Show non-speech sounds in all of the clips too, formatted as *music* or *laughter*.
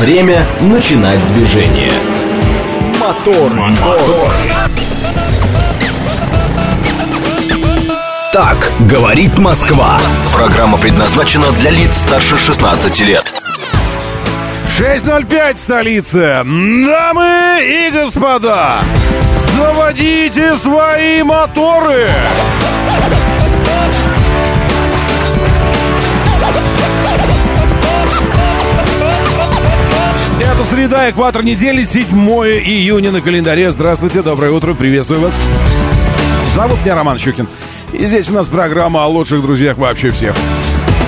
Время начинать движение. Мотор, мотор. Так говорит Москва. Программа предназначена для лиц старше 16 лет. 6.05 столица. Дамы и господа, заводите свои моторы. Среда, экватор недели, 7 июня на календаре. Здравствуйте, доброе утро, приветствую вас. Зовут меня Роман Щукин. И здесь у нас программа о лучших друзьях вообще всех.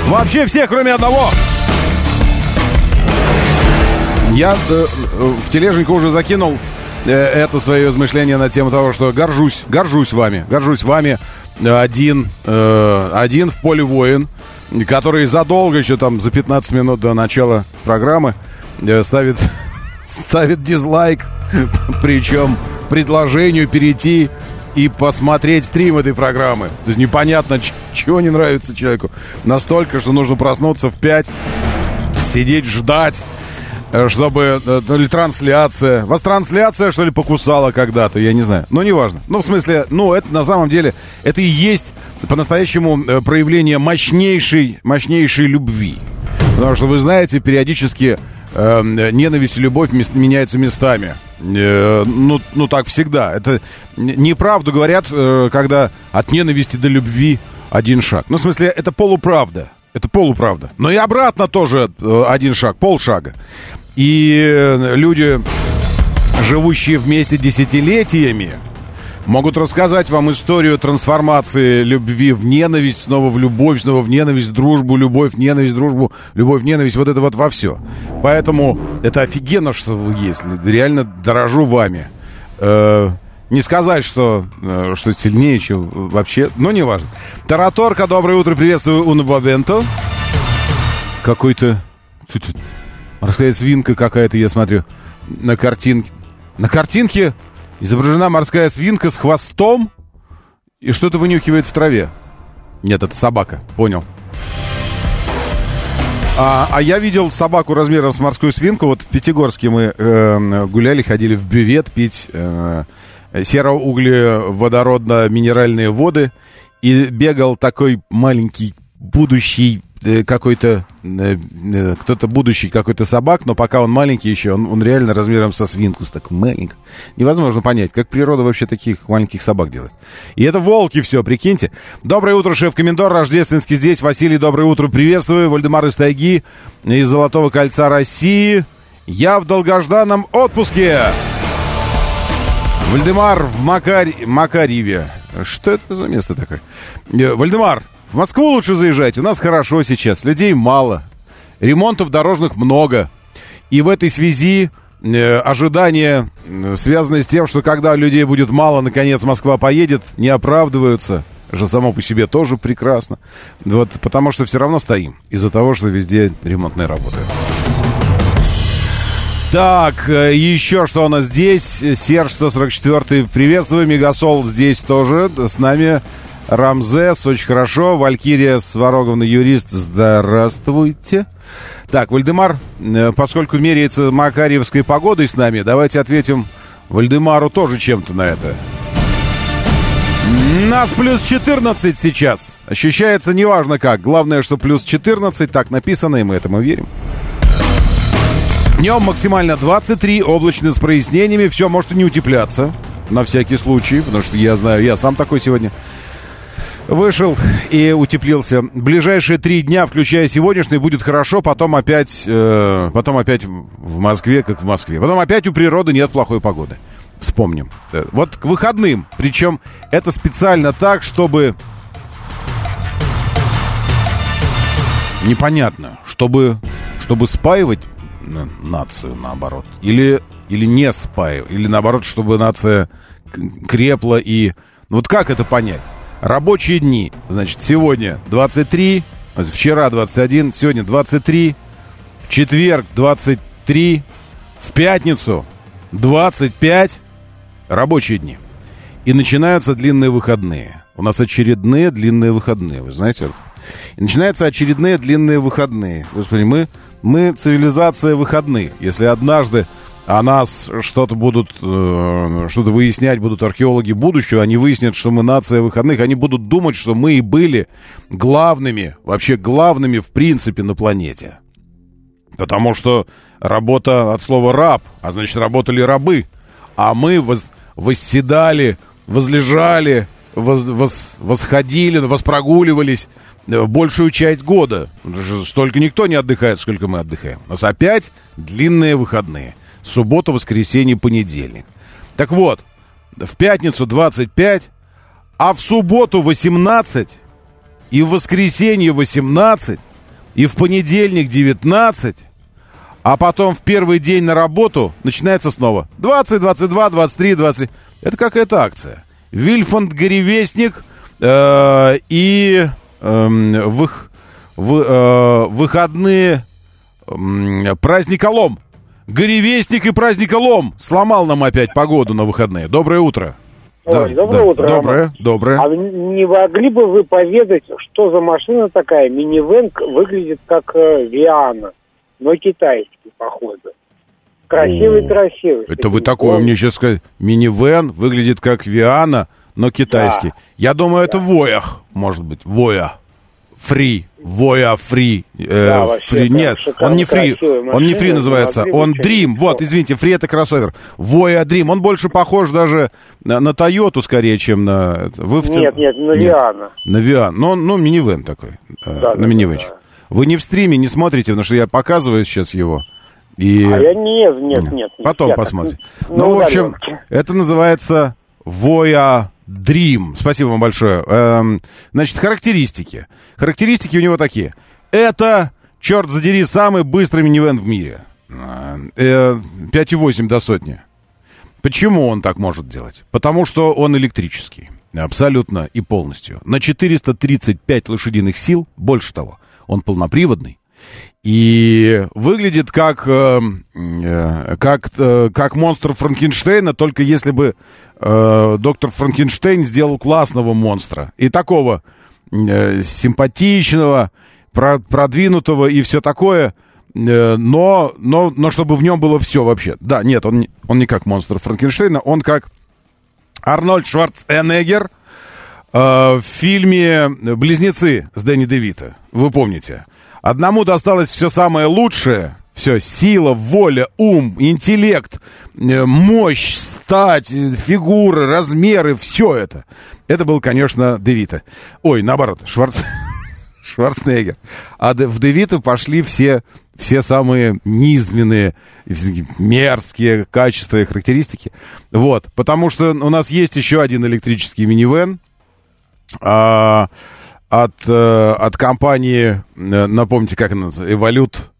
Вообще всех, кроме одного. Я э, в тележеньку уже закинул э, это свое измышление на тему того, что горжусь, горжусь вами, горжусь вами один, э, один в поле воин, который задолго еще там за 15 минут до начала программы э, ставит, *laughs* ставит дизлайк, причем предложению перейти и посмотреть стрим этой программы. То есть непонятно, чего не нравится человеку. Настолько, что нужно проснуться в 5, сидеть, ждать, э, чтобы... э, Ну, или трансляция. Вас трансляция, что ли, покусала когда-то, я не знаю. Ну, неважно. Ну, в смысле, ну, это на самом деле, это и есть по-настоящему э, проявление мощнейшей, мощнейшей любви. Потому что, вы знаете, периодически э, ненависть и любовь меняются местами. Э, ну, ну, так всегда. Это неправду говорят, э, когда от ненависти до любви один шаг. Ну, в смысле, это полуправда. Это полуправда. Но и обратно тоже э, один шаг, полшага. И люди, живущие вместе десятилетиями, могут рассказать вам историю трансформации любви в ненависть, снова в любовь, снова в ненависть, дружбу, любовь, ненависть, дружбу, любовь, ненависть, вот это вот во все. Поэтому это офигенно, что вы есть. Реально дорожу вами. Э, не сказать, что, э, что сильнее, чем вообще, но не важно. Тараторка, доброе утро, приветствую Уна Бабенто. Какой-то... Морская свинка какая-то, я смотрю, на картинке. На картинке изображена морская свинка с хвостом и что-то вынюхивает в траве. Нет, это собака, понял. А, а я видел собаку размером с морскую свинку. Вот в Пятигорске мы э, гуляли, ходили в бювет пить э, сероуглеводородно-минеральные воды. И бегал такой маленький будущий какой-то, э, э, кто-то будущий какой-то собак, но пока он маленький еще, он, он реально размером со свинку, так маленьким. Невозможно понять, как природа вообще таких маленьких собак делает. И это волки все, прикиньте. Доброе утро, шеф-комендор, рождественский здесь. Василий, доброе утро, приветствую. Вальдемар из Тайги, из Золотого кольца России. Я в долгожданном отпуске. Вальдемар в Макарь... Макарьеве. Что это за место такое? Э, Вальдемар, в Москву лучше заезжать. У нас хорошо сейчас. Людей мало. Ремонтов дорожных много. И в этой связи э, ожидания, э, связанные с тем, что когда людей будет мало, наконец Москва поедет, не оправдываются. Что само по себе тоже прекрасно. Вот, потому что все равно стоим. Из-за того, что везде ремонтные работы. Так, э, еще что у нас здесь? Серж 144 приветствую. Мегасол здесь тоже. С нами Рамзес, очень хорошо. Валькирия Свароговна, юрист, здравствуйте. Так, Вальдемар, э, поскольку меряется Макарьевской погодой с нами, давайте ответим Вальдемару тоже чем-то на это. Нас плюс 14 сейчас. Ощущается неважно как. Главное, что плюс 14, так написано, и мы этому верим. Днем максимально 23, облачно с прояснениями. Все может и не утепляться. На всякий случай, потому что я знаю, я сам такой сегодня. Вышел и утеплился. Ближайшие три дня, включая сегодняшний, будет хорошо. Потом опять, э, потом опять в Москве, как в Москве. Потом опять у природы нет плохой погоды. Вспомним. Э, Вот к выходным. Причем это специально так, чтобы... Непонятно. Чтобы, чтобы спаивать на- нацию, наоборот. Или, или не спаивать. Или наоборот, чтобы нация крепла и... Ну Вот как это понять? Рабочие дни. Значит, сегодня 23, вчера 21, сегодня 23, в четверг 23, в пятницу 25 рабочие дни. И начинаются длинные выходные. У нас очередные длинные выходные. Вы знаете, И начинаются очередные длинные выходные. Господи, мы, мы цивилизация выходных. Если однажды о нас что-то будут, э, что-то выяснять будут археологи будущего, они выяснят, что мы нация выходных, они будут думать, что мы и были главными, вообще главными в принципе на планете. Потому что работа от слова раб, а значит работали рабы, а мы воз, восседали, возлежали, воз, воз, восходили, воспрогуливались э, большую часть года. Столько никто не отдыхает, сколько мы отдыхаем. У нас опять длинные выходные. Суббота, воскресенье, понедельник. Так вот, в пятницу 25, а в субботу 18, и в воскресенье 18, и в понедельник 19, а потом в первый день на работу начинается снова 20, 22, 23, 20. Это какая-то акция. Вильфанд Горевестник э, и э, в, в, э, выходные э, праздник Олом. Горевестник и праздник Олом сломал нам опять погоду на выходные. Доброе утро. Ой, да, доброе да, утро. Доброе, доброе. А не могли бы вы поведать, что за машина такая? Минивэн выглядит как э, Виана, но китайский, походу. Красивый-красивый. Это вы такое мне сейчас сказали. Минивэн выглядит как Виана, но китайский. Да. Я думаю, да. это Воях, может быть. Воя. Фри. Воя фри. Э, да, фри. Нет, он не фри. Он не фри называется. Он Дрим. Вот, извините, фри это кроссовер. Воя Дрим. Он больше похож даже на, на Тойоту скорее, чем на... Вы в... Нет, нет, на Виана. На Виана. Ну, ну, минивэн такой. Э, да, на да, минивэнчик. Да. Вы не в стриме не смотрите, потому что я показываю сейчас его. И... А я нет, нет, нет. Потом я посмотрим. Так, ну, ну, в общем, это называется Воя Dream. Спасибо вам большое. Эм, значит, характеристики. Характеристики у него такие. Это, черт задери, самый быстрый минивэн в мире. Э, 5,8 до сотни. Почему он так может делать? Потому что он электрический. Абсолютно и полностью. На 435 лошадиных сил, больше того, он полноприводный. И выглядит как, э, э, как, э, как монстр Франкенштейна, только если бы доктор Франкенштейн сделал классного монстра. И такого симпатичного, про, продвинутого и все такое. Но, но, но чтобы в нем было все вообще. Да, нет, он, он не как монстр Франкенштейна, он как Арнольд Шварценеггер в фильме «Близнецы» с Дэнни Девита. Вы помните? Одному досталось все самое лучшее, все, сила, воля, ум, интеллект, э, мощь, стать, фигуры, размеры, все это. Это был, конечно, Девита. Ой, наоборот, Шварц... *laughs* Шварценеггер. А в Девита пошли все, все самые низменные, мерзкие качества и характеристики. Вот, потому что у нас есть еще один электрический минивэн. А, от, э, от компании, э, напомните, как она называется, Эволют.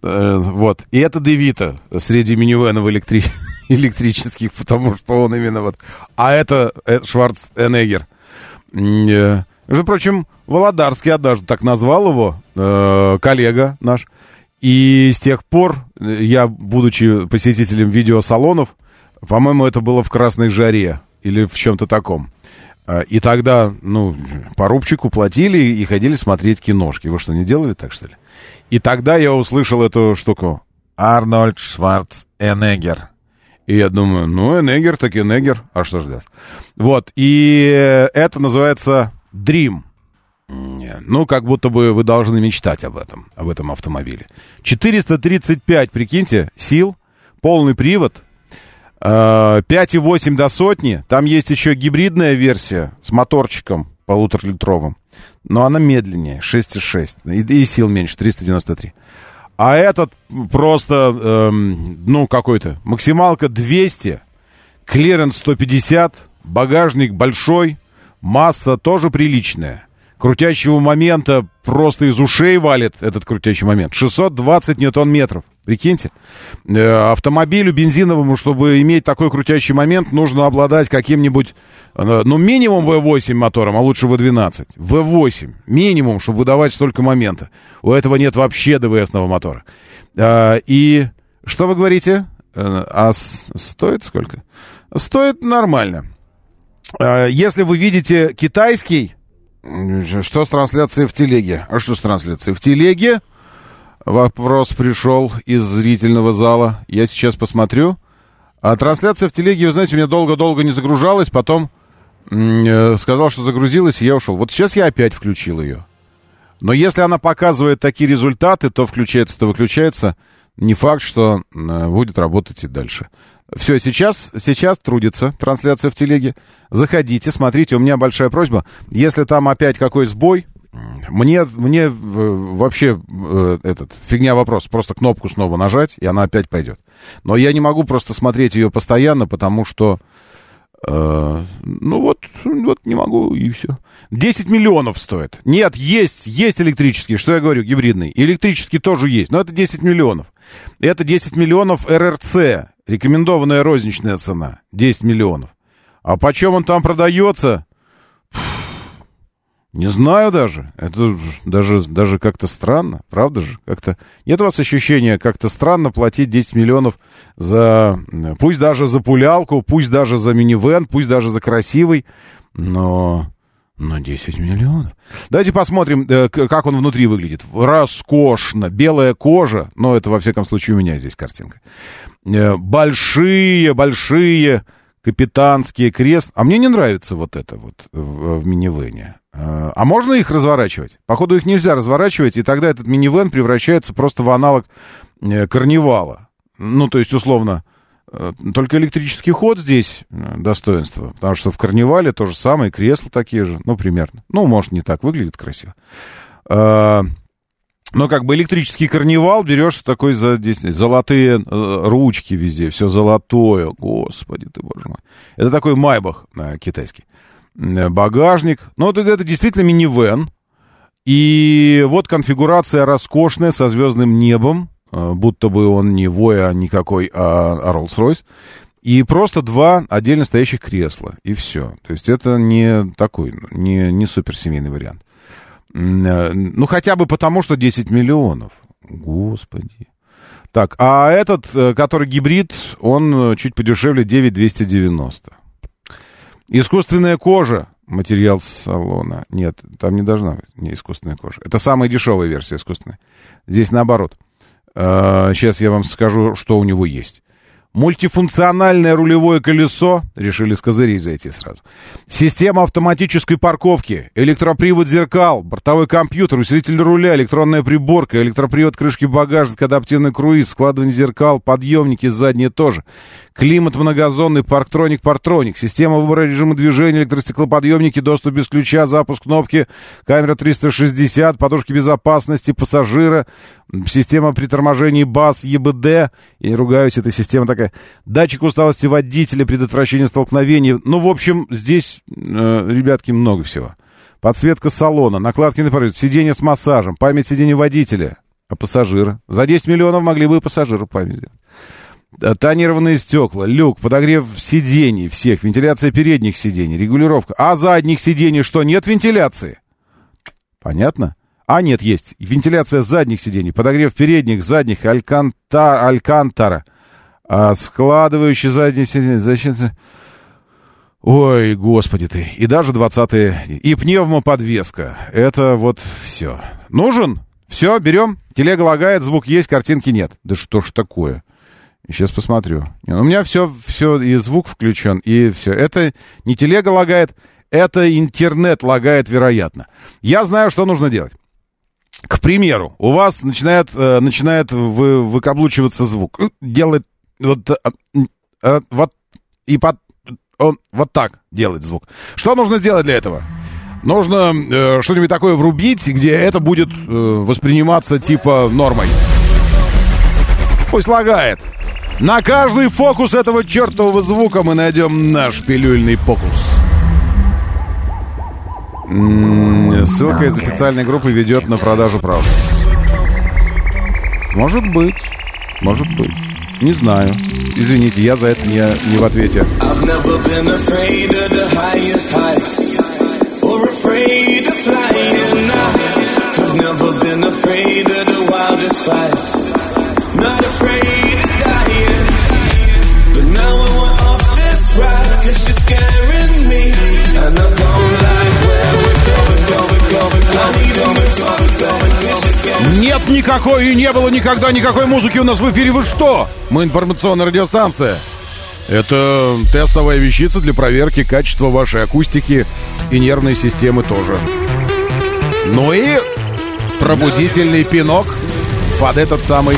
Э, вот. И это Девита среди минивенов электри... *laughs* электрических, потому что он именно вот... А это, это Шварценеггер. Между прочим, Володарский однажды так назвал его, э, коллега наш. И с тех пор я, будучи посетителем видеосалонов, по-моему, это было в «Красной жаре» или в чем-то таком. А, и тогда, ну, по рубчику платили и ходили смотреть киношки. Вы что, не делали так, что ли? И тогда я услышал эту штуку. Арнольд Шварц Энегер. И я думаю, ну, Энегер, так Энегер. А что ждать? Вот. И это называется Dream. Ну, как будто бы вы должны мечтать об этом, об этом автомобиле. 435, прикиньте, сил, полный привод, 5,8 до сотни. Там есть еще гибридная версия с моторчиком полуторалитровым. Но она медленнее, 6,6. И, и сил меньше, 393. А этот просто, эм, ну, какой-то, максималка 200, клиренс 150, багажник большой, масса тоже приличная крутящего момента просто из ушей валит этот крутящий момент. 620 ньютон-метров. Прикиньте. Э, автомобилю бензиновому, чтобы иметь такой крутящий момент, нужно обладать каким-нибудь, э, ну, минимум V8 мотором, а лучше V12. V8. Минимум, чтобы выдавать столько момента. У этого нет вообще ДВСного мотора. Э, и что вы говорите? А стоит сколько? Стоит нормально. Если вы видите китайский Что с трансляцией в телеге? А что с трансляцией в телеге? Вопрос пришел из зрительного зала. Я сейчас посмотрю. А трансляция в телеге, вы знаете, у меня долго-долго не загружалась, потом э, сказал, что загрузилась, и я ушел. Вот сейчас я опять включил ее. Но если она показывает такие результаты, то включается, то выключается. Не факт, что э, будет работать и дальше. Все, сейчас, сейчас трудится трансляция в телеге. Заходите, смотрите. У меня большая просьба. Если там опять какой сбой, мне, мне вообще э, этот фигня вопрос. Просто кнопку снова нажать, и она опять пойдет. Но я не могу просто смотреть ее постоянно, потому что э, ну вот, вот не могу, и все. 10 миллионов стоит. Нет, есть, есть электрический, что я говорю, гибридный. Электрический тоже есть, но это 10 миллионов. Это 10 миллионов РРЦ, рекомендованная розничная цена, 10 миллионов. А почем он там продается? Не знаю даже. Это даже, даже как-то странно, правда же? Как-то нет у вас ощущения как-то странно платить 10 миллионов за, пусть даже за пулялку, пусть даже за минивэн, пусть даже за красивый, но, но 10 миллионов. Давайте посмотрим, э, как он внутри выглядит. Роскошно, белая кожа, но это во всяком случае у меня здесь картинка. Э, большие, большие капитанские крест. А мне не нравится вот это вот в, в минивэне. А, а можно их разворачивать? Походу, их нельзя разворачивать, и тогда этот минивэн превращается просто в аналог э, карнивала. Ну, то есть, условно, э, только электрический ход здесь э, достоинство, потому что в карнивале то же самое, кресла такие же, ну, примерно. Ну, может, не так выглядит красиво. Но как бы электрический карнивал берешь такой за здесь, золотые э, ручки везде, все золотое, господи ты, боже мой. Это такой майбах э, китайский. Э, багажник. Ну, вот это, это действительно минивэн. И вот конфигурация роскошная, со звездным небом. Э, будто бы он не Воя никакой, а, а Rolls-Royce. И просто два отдельно стоящих кресла. И все. То есть это не такой, не, не суперсемейный вариант. Э, ну, хотя бы потому, что 10 миллионов. Господи. Так, а этот, э, который гибрид, он чуть подешевле 9290. Искусственная кожа. Материал салона. Нет, там не должна быть не искусственная кожа. Это самая дешевая версия искусственная. Здесь наоборот. Сейчас э, я вам скажу, что у него есть. Мультифункциональное рулевое колесо, решили с козырей зайти сразу. Система автоматической парковки, электропривод зеркал, бортовой компьютер, усилитель руля, электронная приборка, электропривод крышки багажника, адаптивный круиз, складывание зеркал, подъемники задние тоже. Климат многозонный, парктроник, партроник, система выбора режима движения, электростеклоподъемники, доступ без ключа, запуск кнопки, камера 360, подушки безопасности пассажира, система при торможении БАС, ЕБД, я не ругаюсь, эта система такая, датчик усталости водителя, предотвращение столкновений. Ну, в общем, здесь, э, ребятки, много всего. Подсветка салона, накладки на порыв, сиденье с массажем, память сиденья водителя, а пассажира. За 10 миллионов могли бы и пассажира память сделать. Тонированные стекла, люк, подогрев сидений всех, вентиляция передних сидений, регулировка. А задних сидений что, нет вентиляции? Понятно? А, нет, есть. Вентиляция задних сидений, подогрев передних, задних, альканта, алькантара. А, складывающий задние сиденья. Зачем? Ой, господи ты. И даже двадцатые. И пневмоподвеска. Это вот все. Нужен? Все, берем. Телега лагает, звук есть, картинки нет. Да что ж такое? Сейчас посмотрю. У меня все, все, и звук включен, и все. Это не телега лагает, это интернет лагает, вероятно. Я знаю, что нужно делать. К примеру, у вас начинает, э, начинает вы, выкаблучиваться звук. Э, делает вот, э, вот и под, он вот так делает звук. Что нужно сделать для этого? Нужно э, что-нибудь такое врубить, где это будет э, восприниматься типа нормой. Пусть лагает. На каждый фокус этого чертового звука мы найдем наш пилюльный фокус. Ссылка из официальной группы ведет на продажу прав. Может быть. Может быть. Не знаю. Извините, я за это не, не в ответе. Not afraid dying But Нет никакой и не было никогда никакой музыки у нас в эфире. Вы что? Мы информационная радиостанция. Это тестовая вещица для проверки качества вашей акустики и нервной системы тоже. Ну и пробудительный пинок под этот самый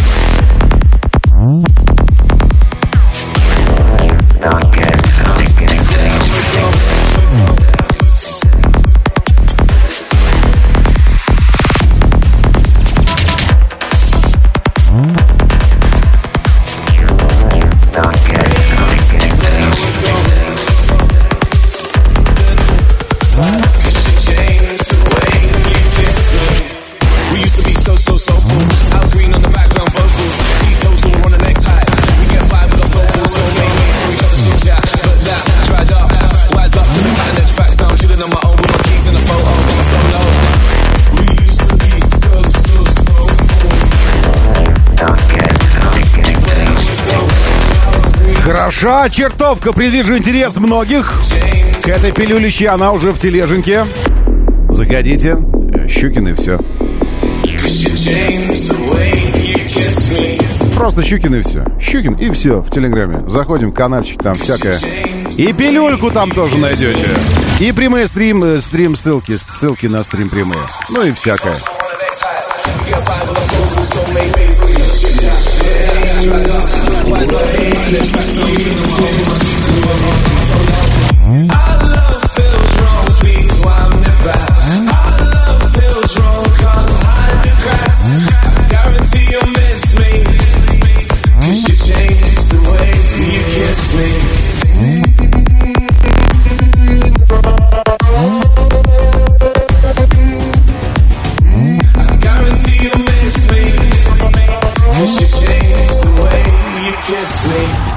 Хороша чертовка, предвижу интерес многих к этой пилюлище, она уже в тележеньке. Заходите, Щукин и все. Просто Щукин и все. Щукин и все в Телеграме. Заходим каналчик, там всякое. И пилюльку там тоже найдете. И прямые стрим, стрим ссылки, ссылки на стрим прямые. Ну и всякое. soulmate love feels wrong, please, I'm never love feels wrong, hide the cracks. Guarantee you'll miss me. You changed the way you kiss me. kiss me.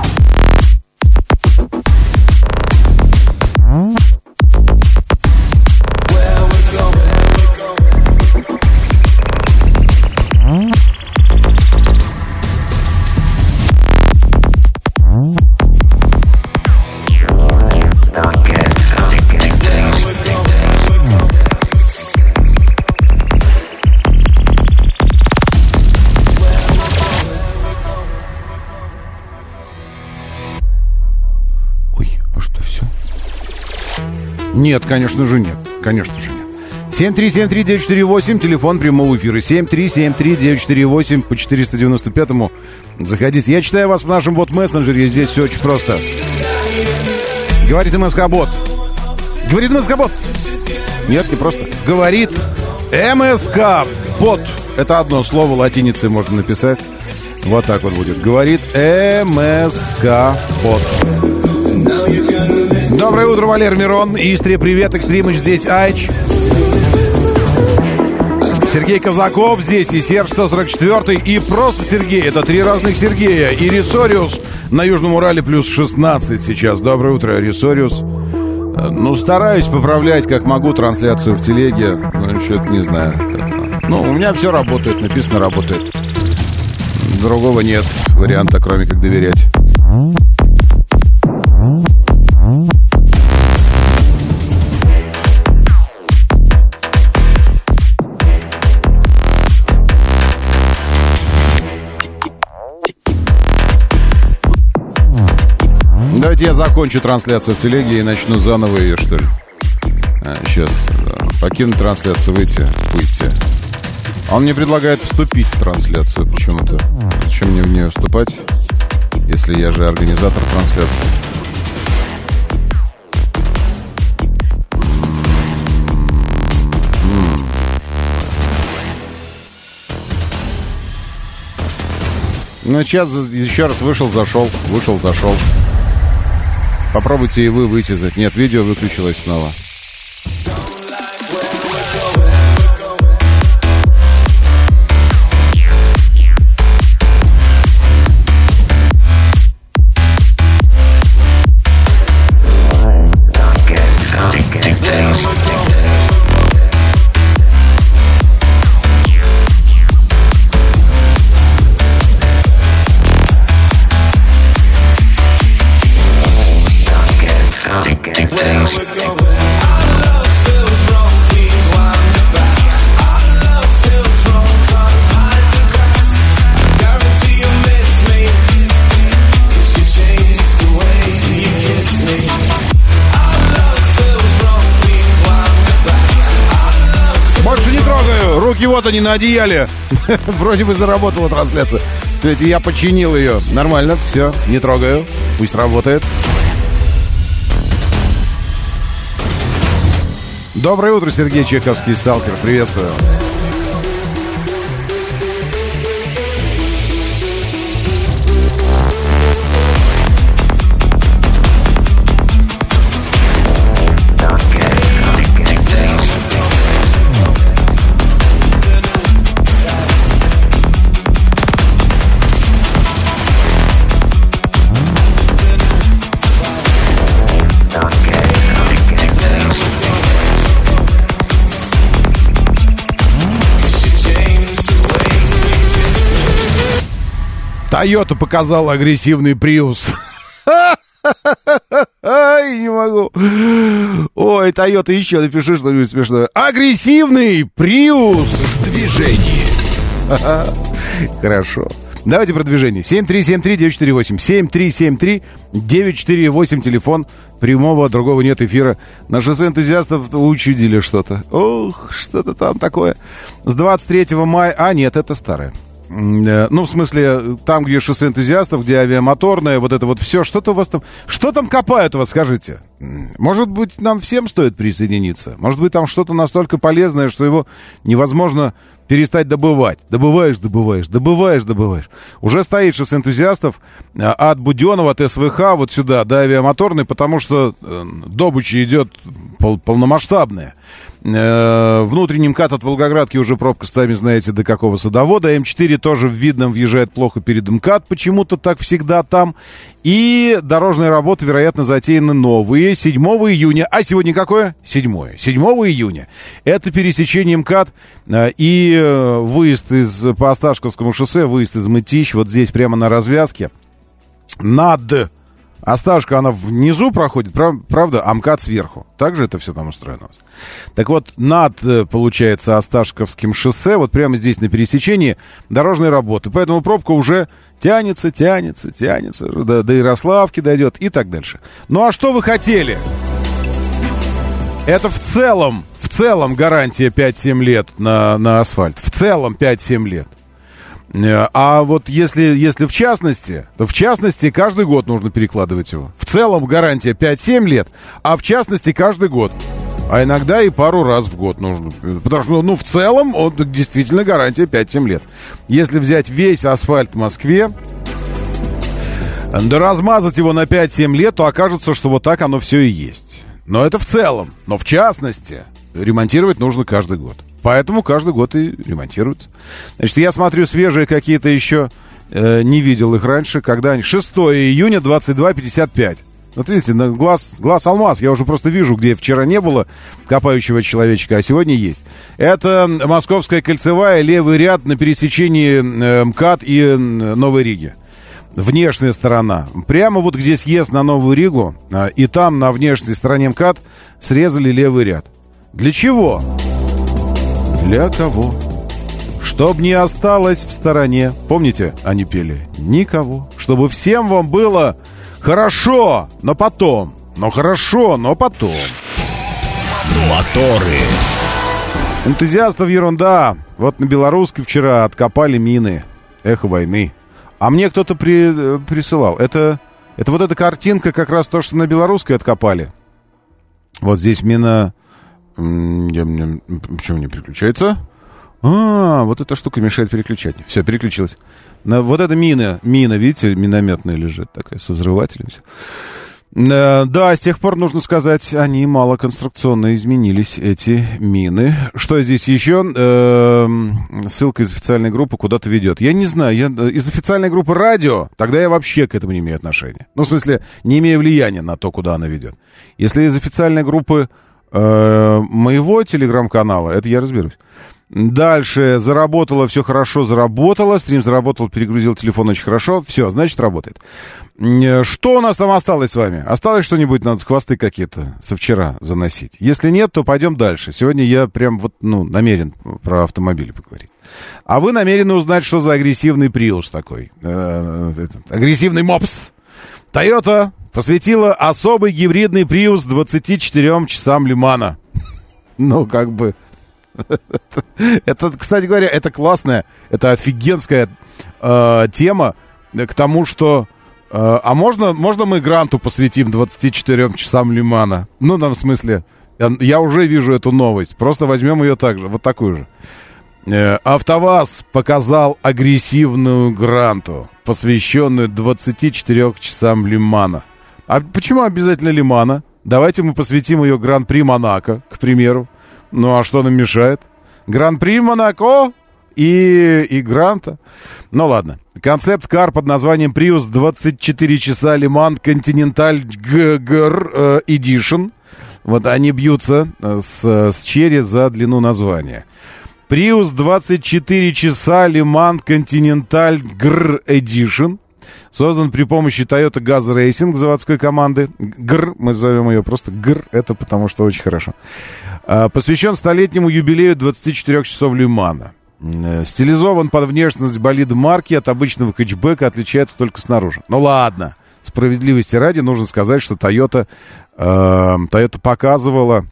Нет, конечно же нет. Конечно же нет. 7373948, телефон прямого эфира. 7373948 по 495-му. Заходите. Я читаю вас в нашем бот-мессенджере. Здесь все очень просто. Говорит МСК-бот. Говорит МСК-бот. Нет, не просто. Говорит МСК-бот. Это одно слово латиницей можно написать. Вот так вот будет. Говорит МСК-бот. Доброе утро, Валер Мирон. Истрия, привет. Экстримыч здесь, Айч. Сергей Казаков здесь и Серж 144 и просто Сергей. Это три разных Сергея. И Рисориус на Южном Урале плюс 16 сейчас. Доброе утро, Рисориус. Ну, стараюсь поправлять, как могу, трансляцию в телеге. Ну, что-то не знаю. Ну, у меня все работает, написано работает. Другого нет варианта, кроме как доверять. Давайте я закончу трансляцию в телеге и начну заново ее, что ли. А, сейчас. Да. Покинуть трансляцию, выйти, выйти. Он мне предлагает вступить в трансляцию почему-то. Зачем мне в нее вступать, если я же организатор трансляции? Ну, сейчас еще раз вышел, зашел, вышел, зашел. Попробуйте и вы выйти. Нет, видео выключилось снова. Вот они на одеяле. *laughs* Вроде бы заработала трансляция. Кстати, я починил ее. Нормально, все, не трогаю. Пусть работает. Доброе утро, Сергей Чеховский, сталкер. Приветствую. Тойота показала агрессивный Приус. Ай, не могу. Ой, Тойота, еще напиши что-нибудь смешное. Агрессивный Приус в движении. Хорошо. Давайте продвижение. 7373948. 7373948, телефон прямого, другого нет эфира. На шоссе энтузиастов учудили что-то. Ох, что-то там такое. С 23 мая... А, нет, это старое. Э, ну, в смысле, там, где шоссе энтузиастов, где авиамоторное, вот это вот все, что-то у вас там... Что там копают у вас, скажите? Может быть, нам всем стоит присоединиться? Может быть, там что-то настолько полезное, что его невозможно перестать добывать. Добываешь, добываешь, добываешь, добываешь. Уже стоит шоссе энтузиастов э, от Буденова, от СВХ вот сюда, до авиамоторной, потому что э, добыча идет пол полномасштабная. Э, внутренний МКАД от Волгоградки уже пробка, сами знаете, до какого садовода. М4 тоже в Видном въезжает плохо перед МКАД, почему-то так всегда там. И дорожные работы, вероятно, затеяны новые 7 июня. А сегодня какое? 7. 7 июня. Это пересечение МКАД э, и э, выезд из, по Осташковскому шоссе, выезд из Мытищ, вот здесь прямо на развязке. Над Осташка, она внизу проходит, правда, а сверху. Так же это все там устроено? Так вот, над, э, получается, Осташковским шоссе, вот прямо здесь на пересечении дорожной работы. Поэтому пробка уже тянется, тянется, тянется, до, до Ярославки дойдет и так дальше. Ну а что вы хотели? Это в целом, в целом гарантия 5-7 лет на, на асфальт. В целом 5-7 лет. Э, а вот если, если в частности, то в частности каждый год нужно перекладывать его. В целом гарантия 5-7 лет, а в частности каждый год. А иногда и пару раз в год нужно. Потому что, ну, в целом, он действительно гарантия 5-7 лет. Если взять весь асфальт в Москве, да размазать его на 5-7 лет, то окажется, что вот так оно все и есть. Но это в целом. Но в частности, ремонтировать нужно каждый год. Поэтому каждый год и ремонтируются. Значит, я смотрю свежие какие-то еще, э, не видел их раньше, когда они... 6 июня 22.55. Вот видите, на глаз, глаз алмаз. Я уже просто вижу, где вчера не было копающего человечка, а сегодня есть. Это Московская кольцевая, левый ряд на пересечении э, МКАД и э, Новой Риги. Внешняя сторона. Прямо вот где съезд на Новую Ригу, э, и там на внешней стороне МКАД срезали левый ряд. Для чего? Для кого? Чтоб не осталось в стороне. Помните, они пели? Никого. Чтобы всем вам было хорошо, но потом. Но хорошо, но потом. Моторы. Энтузиастов ерунда. Вот на белорусской вчера откопали мины. Эхо войны. А мне кто-то при, э, присылал. Это, это вот эта картинка как раз то, что на белорусской откопали. Вот здесь мина Почему не переключается? А, вот эта штука мешает переключать. Все, переключилась. На, вот эта мина, мина, видите, минометная лежит такая, со взрывателем. Все. Э, да, с тех пор, нужно сказать, они малоконструкционно изменились, эти мины. Что здесь еще? Э, ссылка из официальной группы куда-то ведет. Я не знаю, я, э, из официальной группы радио, тогда я вообще к этому не имею отношения. Ну, в смысле, не имею влияния на то, куда она ведет. Если из официальной группы Э, моего телеграм-канала, это я разберусь. Дальше заработало, все хорошо заработало, стрим заработал, перегрузил телефон очень хорошо, все, значит, работает. Э, что у нас там осталось с вами? Осталось что-нибудь, надо хвосты какие-то со вчера заносить. Если нет, то пойдем дальше. Сегодня я прям вот, ну, намерен про автомобили поговорить. А вы намерены узнать, что за агрессивный приус такой? Э, агрессивный мопс. Toyota посвятила особый гибридный Prius 24 часам Лимана. Ну, как бы... Это, кстати говоря, это классная, это офигенская э, тема к тому, что... Э, а можно, можно мы гранту посвятим 24 часам Лимана? Ну, там, в смысле, я, я уже вижу эту новость. Просто возьмем ее так же, вот такую же. Э, АвтоВАЗ показал агрессивную гранту, посвященную 24 часам Лимана. А почему обязательно Лимана? Давайте мы посвятим ее Гран-при Монако, к примеру. Ну а что нам мешает? Гран-при Монако и, и Гранта. Ну ладно. Концепт-кар под названием Prius 24 часа Лиман Continental GR Edition. Вот они бьются э, с, с Черри за длину названия. Prius 24 часа Лиман Continental GR Edition создан при помощи Toyota Gaz Racing заводской команды. ГР, мы зовем ее просто ГР, это потому что очень хорошо. А, посвящен столетнему юбилею 24 часов Лимана. Э, стилизован под внешность болида марки, от обычного хэтчбека отличается только снаружи. Ну ладно, справедливости ради нужно сказать, что Toyota, э, Toyota показывала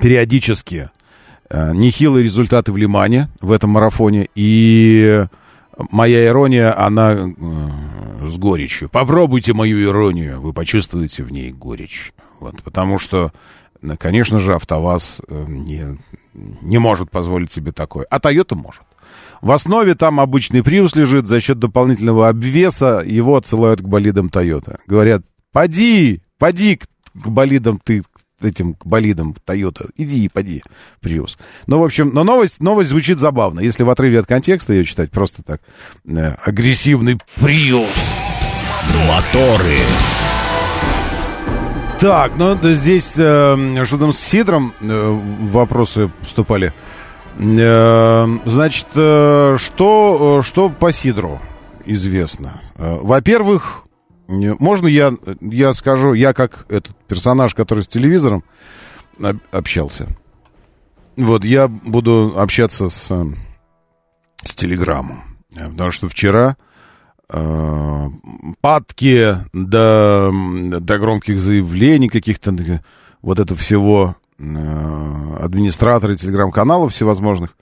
периодически нехилые результаты в Лимане в этом марафоне. И моя ирония, она э, с горечью. Попробуйте мою иронию, вы почувствуете в ней горечь. Вот, потому что, конечно же, АвтоВАЗ э, не, не может позволить себе такое. А Toyota может. В основе там обычный Prius лежит, за счет дополнительного обвеса его отсылают к болидам Toyota. Говорят, поди, поди к болидам ты, этим болидом Toyota. Иди и поди, Prius. Ну, в общем, но новость, новость звучит забавно. Если в отрыве от контекста ее читать, просто так. Э, агрессивный Prius. Моторы. Так, ну здесь э, что там с Сидром э, вопросы поступали. Э, значит, э, что, э, что по Сидру известно? Э, во-первых, можно я, я скажу, я как этот персонаж, который с телевизором общался. Вот, я буду общаться с, с телеграммом. Потому что вчера э, падки до, до громких заявлений каких-то, вот это всего э, администраторы телеграм-каналов всевозможных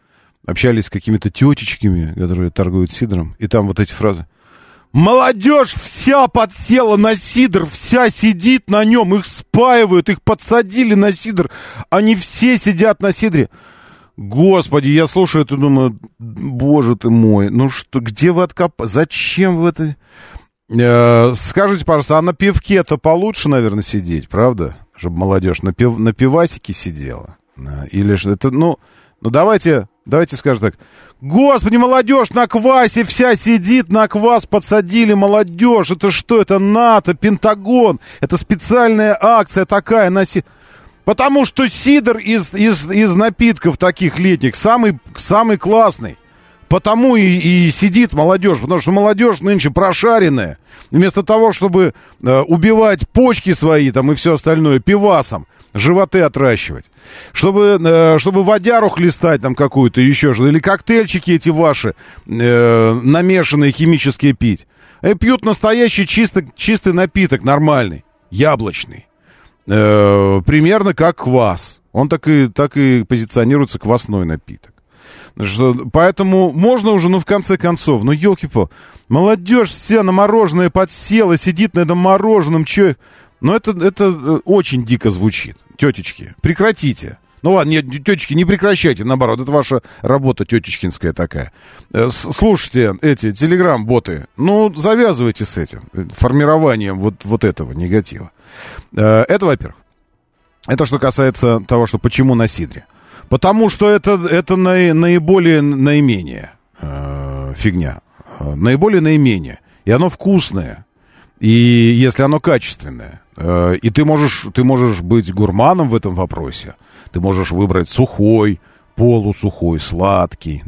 общались с какими-то тетечками, которые торгуют сидром, и там вот эти фразы – Молодежь вся подсела на сидр, вся сидит на нем, их спаивают, их подсадили на сидр. Они все сидят на сидре. Господи, я слушаю это, думаю, боже ты мой, ну что, где вы откопали, зачем вы это... Э, скажите, пожалуйста, а на пивке-то получше, наверное, сидеть, правда? Чтобы молодежь на, пив, на пивасике сидела. Или что это, ну, ну давайте, давайте скажем так, Господи, молодежь на квасе вся сидит, на квас подсадили молодежь. Это что? Это НАТО, Пентагон. Это специальная акция такая на си... Потому что сидр из, из, из напитков таких летних самый, самый классный. Потому и, и сидит молодежь, потому что молодежь нынче прошаренная. Вместо того, чтобы э, убивать почки свои там и все остальное пивасом, животы отращивать, чтобы, э, чтобы водяру хлестать там какую-то еще или коктейльчики эти ваши э, намешанные химические пить. И пьют настоящий чистый, чистый напиток, нормальный, яблочный. Э, примерно как квас. Он так и, так и позиционируется квасной напиток. Что, поэтому можно уже, ну, в конце концов, ну, елки-пал, молодежь вся на мороженое подсела, сидит на этом мороженом, че... Ну, это, это э, очень дико звучит. Тетечки, прекратите. Ну ладно, нет, тетечки, не прекращайте, наоборот, это ваша работа тетечкинская такая. Э, слушайте эти телеграм-боты, ну, завязывайте с этим, э, формированием вот, вот этого негатива. Это, во-первых. Это что касается того, что почему на Сидре. Потому что это, это наи, наиболее наименее э, фигня. Наиболее наименее. И оно вкусное. И если оно качественное. Э, и ты можешь, ты можешь быть гурманом в этом вопросе. Ты можешь выбрать сухой, полусухой, сладкий.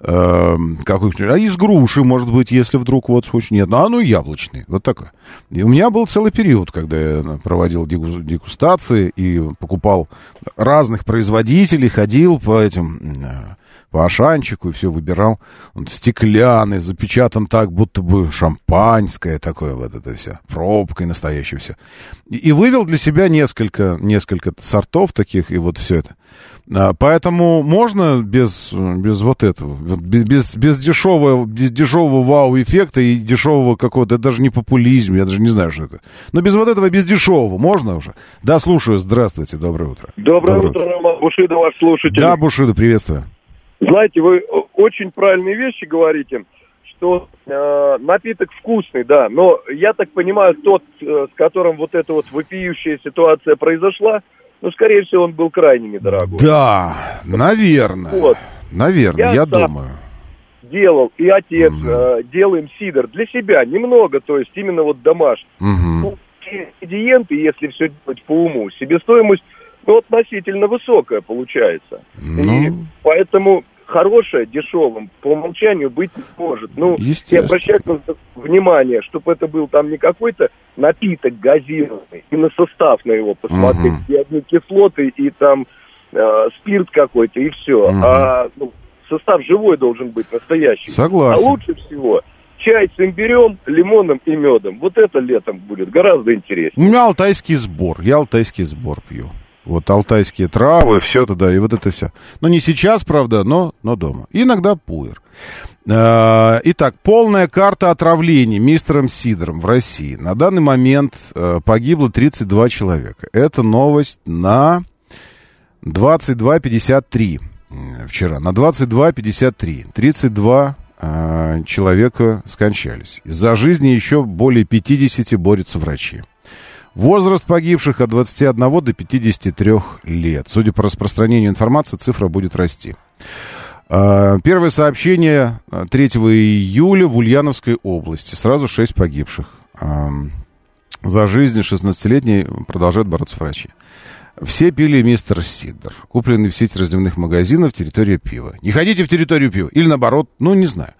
Э, какой а из груши, может быть, если вдруг вот хочешь. Нет, ну, а ну яблочный. Вот такой. И у меня был целый период, когда я проводил дегустации и покупал разных производителей, ходил по этим, э, по Ашанчику и все выбирал. Он стеклянный, запечатан так, будто бы шампанское такое вот это все, пробкой настоящей все. И, и вывел для себя несколько, несколько сортов таких, и вот все это. А, поэтому можно без, без вот этого, без, без, дешевого, без дешевого вау-эффекта и дешевого какого-то, это даже не популизм, я даже не знаю, что это. Но без вот этого, без дешевого можно уже? Да, слушаю, здравствуйте, доброе утро. Доброе, доброе утро, Роман Бушида, ваш слушатель. Да, Бушида, приветствую. Знаете, вы очень правильные вещи говорите, что э, напиток вкусный, да, но я так понимаю, тот, э, с которым вот эта вот вопиющая ситуация произошла, ну, скорее всего, он был крайне недорогой. Да, наверное. Вот. Наверное, я, я думаю. Делал, и отец, угу. э, делаем сидр для себя, немного, то есть именно вот домашний. Угу. Ингредиенты, если все делать по уму, себестоимость ну, относительно высокая получается. Ну... И поэтому хорошее дешевым по умолчанию быть не может. Ну, и обращать внимание, чтобы это был там не какой-то напиток газированный, и на состав на его посмотреть, угу. и одни кислоты, и там э, спирт какой-то, и все. Угу. А ну, состав живой должен быть, настоящий. Согласен. А лучше всего чай с имбирем, лимоном и медом. Вот это летом будет гораздо интереснее. У меня алтайский сбор. Я алтайский сбор пью. Вот алтайские травы, все это, да, и вот это все. Ну, не сейчас, правда, но, но дома. Иногда пуэр. А, итак, полная карта отравлений мистером Сидором в России. На данный момент э, погибло 32 человека. Это новость на 22.53 вчера. На 22.53. 32 э, человека скончались. За жизни еще более 50 борются врачи. Возраст погибших от 21 до 53 лет. Судя по распространению информации, цифра будет расти. А, первое сообщение 3 июля в Ульяновской области. Сразу 6 погибших. За жизнь 16-летней продолжают бороться врачи. Все пили мистер Сидор, купленный в сети раздевных магазинов территория пива. Не ходите в территорию пива. Или наоборот, ну, не знаю.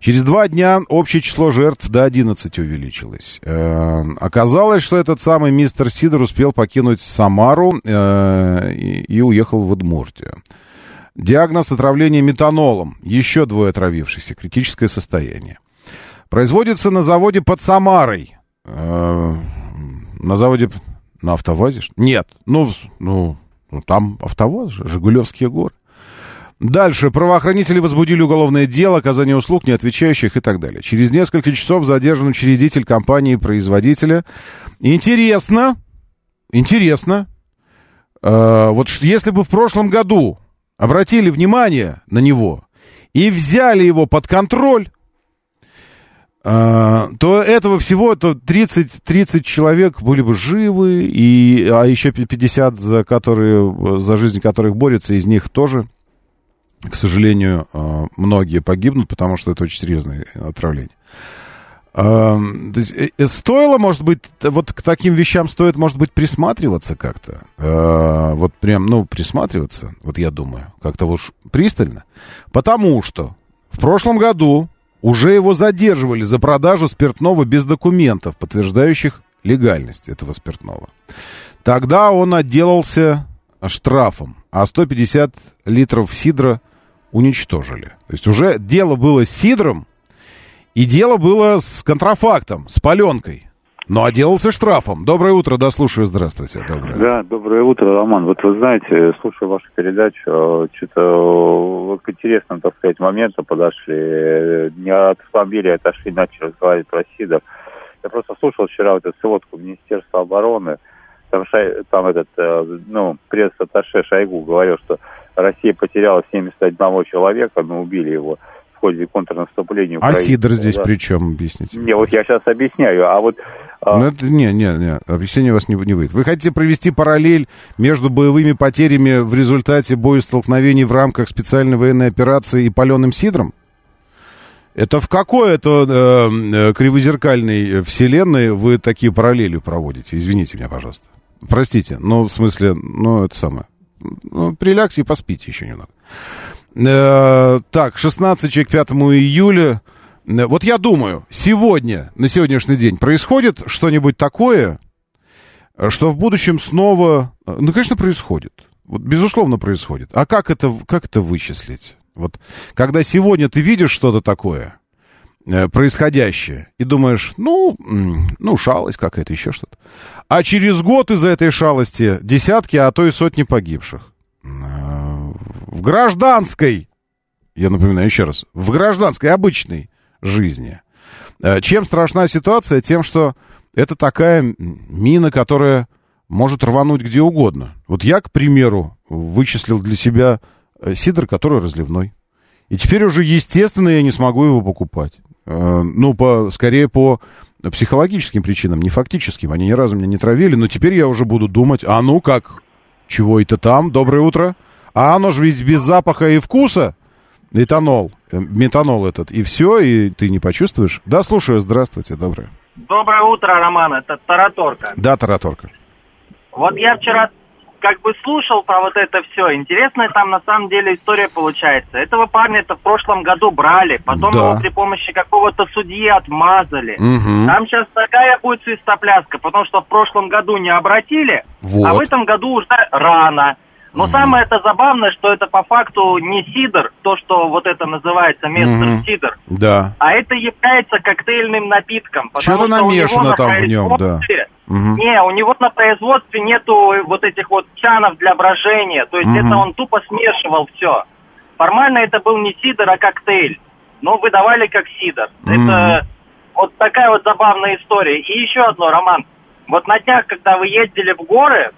Через два дня общее число жертв до 11 увеличилось. Э, оказалось, что этот самый мистер Сидор успел покинуть Самару э, и, и уехал в Удмуртию. Диагноз отравления метанолом. Еще двое отравившихся. Критическое состояние. Производится на заводе под Самарой. Э, на заводе... На автовазе? Нет. Ну, ну, ну там автовоз же, Жигулевские горы. Дальше. Правоохранители возбудили уголовное дело, оказание услуг, не отвечающих и так далее. Через несколько часов задержан учредитель компании-производителя. Интересно, интересно, э, вот если бы в прошлом году обратили внимание на него и взяли его под контроль, э, то этого всего, то 30, 30 человек были бы живы, и, а еще 50, за, которые, за жизнь которых борются, из них тоже к сожалению, э, многие погибнут, потому что это очень серьезное отравление. Э, э, стоило, может быть, вот к таким вещам стоит, может быть, присматриваться как-то. Вот прям, ну, присматриваться, вот я думаю, как-то уж пристально. Потому что в прошлом году уже его задерживали за продажу спиртного без документов, подтверждающих легальность этого спиртного. Тогда он отделался штрафом, а 150 литров сидра уничтожили. То есть уже дело было с сидром, и дело было с контрафактом, с паленкой. Но отделался штрафом. Доброе утро, да, слушаю, здравствуйте. Доброе. Да, доброе утро, Роман. Вот вы знаете, слушаю вашу передачу, что-то вот к интересному, так сказать, моменту подошли. Не от автомобиля отошли, начали разговаривать про СИДов. Я просто слушал вчера вот эту сводку Министерства обороны. Там, шай, там этот, э, ну, пресс-атташе Шойгу говорил, что Россия потеряла 71 человека, но убили его в ходе контрнаступления. А Сидор здесь да. при чем, объясните? Не, вот я сейчас объясняю, а вот... А ну, это, не, не, не, объяснение у вас не, не выйдет. Вы хотите провести параллель между боевыми потерями в результате боестолкновений в рамках специальной военной операции и паленым Сидром? Это в какой это э, э, кривозеркальной вселенной вы такие параллели проводите? Извините меня, пожалуйста. Простите, ну, в смысле, ну, это самое ну, прилягте и поспите еще немного. Э, так, 16 человек 5 июля. Э, вот я думаю, сегодня, на сегодняшний день, происходит что-нибудь такое, что в будущем снова... Ну, конечно, происходит. Вот, безусловно, происходит. А как это, как это вычислить? Вот когда сегодня ты видишь что-то такое, э, происходящее, и думаешь, ну, ну, шалость какая-то, еще что-то. А через год из-за этой шалости десятки, а то и сотни погибших. Э, в гражданской, я напоминаю еще раз, в гражданской, обычной жизни. Э, чем страшна ситуация? Тем, что это такая мина, которая может рвануть где угодно. Вот я, к примеру, вычислил для себя э, сидр, который разливной. И теперь уже, естественно, я не смогу его покупать. Э, ну, по, скорее по психологическим причинам, не фактическим. Они ни разу меня не травили, но теперь я уже буду думать, а ну как, чего это там, доброе утро? А оно же ведь без запаха и вкуса, этанол, э, метанол этот, и все, и ты не почувствуешь. Да, слушаю, здравствуйте, доброе. Доброе утро, Роман, это Тараторка. Да, Тараторка. Вот я вчера как бы слушал про вот это все. Интересная там на самом деле история получается. Этого парня-то в прошлом году брали, потом да. его при помощи какого-то судьи отмазали. Угу. Там сейчас такая будет свистопляска, потому что в прошлом году не обратили, вот. а в этом году уже рано. Но самое это забавное, что это по факту не сидр, то, что вот это называется местным mm-hmm. сидр, да. а это является коктейльным напитком. Что-то намешано там в нем, да. Угу. Не, у него на производстве нету вот этих вот чанов для брожения. То есть угу. это он тупо смешивал все. Формально это был не сидр, а коктейль. Но выдавали как сидр. Угу. Это вот такая вот забавная история. И еще одно, Роман. Вот на днях, когда вы ездили в горы,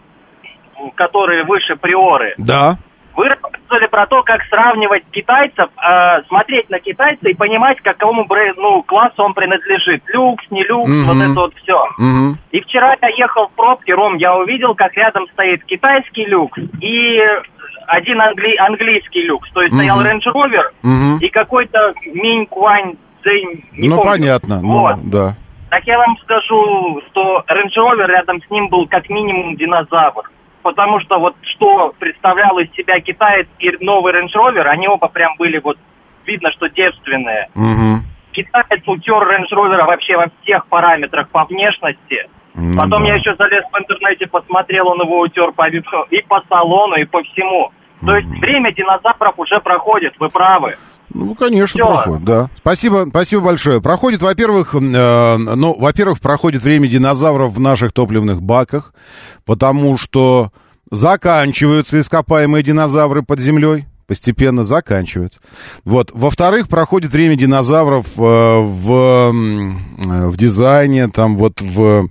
которые выше Приоры. Да. Вы рассказывали про то, как сравнивать китайцев, э, смотреть на китайца и понимать, к какому ну, классу он принадлежит. Люкс, не люкс, mm-hmm. вот это вот все. Mm-hmm. И вчера я ехал в пробке, Ром, я увидел, как рядом стоит китайский люкс и один англи- английский люкс. То есть mm-hmm. стоял Range Rover mm-hmm. и какой-то Минь Куань Цзинь. Ну, помню. понятно, ну, вот. ну, да. Так я вам скажу, что Range Rover рядом с ним был как минимум динозавр потому что вот что представлял из себя китаец и новый Range Rover, они оба прям были вот, видно, что девственные. Угу. Китаец утер Range Rover вообще во всех параметрах по внешности. Ну, Потом да. я еще залез в интернете, посмотрел, он его утер по, и по салону, и по всему. То есть время динозавров уже проходит, вы правы. Ну, конечно, Все. проходит, да. Спасибо, спасибо большое. Проходит, во-первых, э, ну, во-первых, проходит время динозавров в наших топливных баках, потому что заканчиваются ископаемые динозавры под землей постепенно заканчиваются. Вот. Во-вторых, проходит время динозавров э, в, э, в дизайне, там вот в...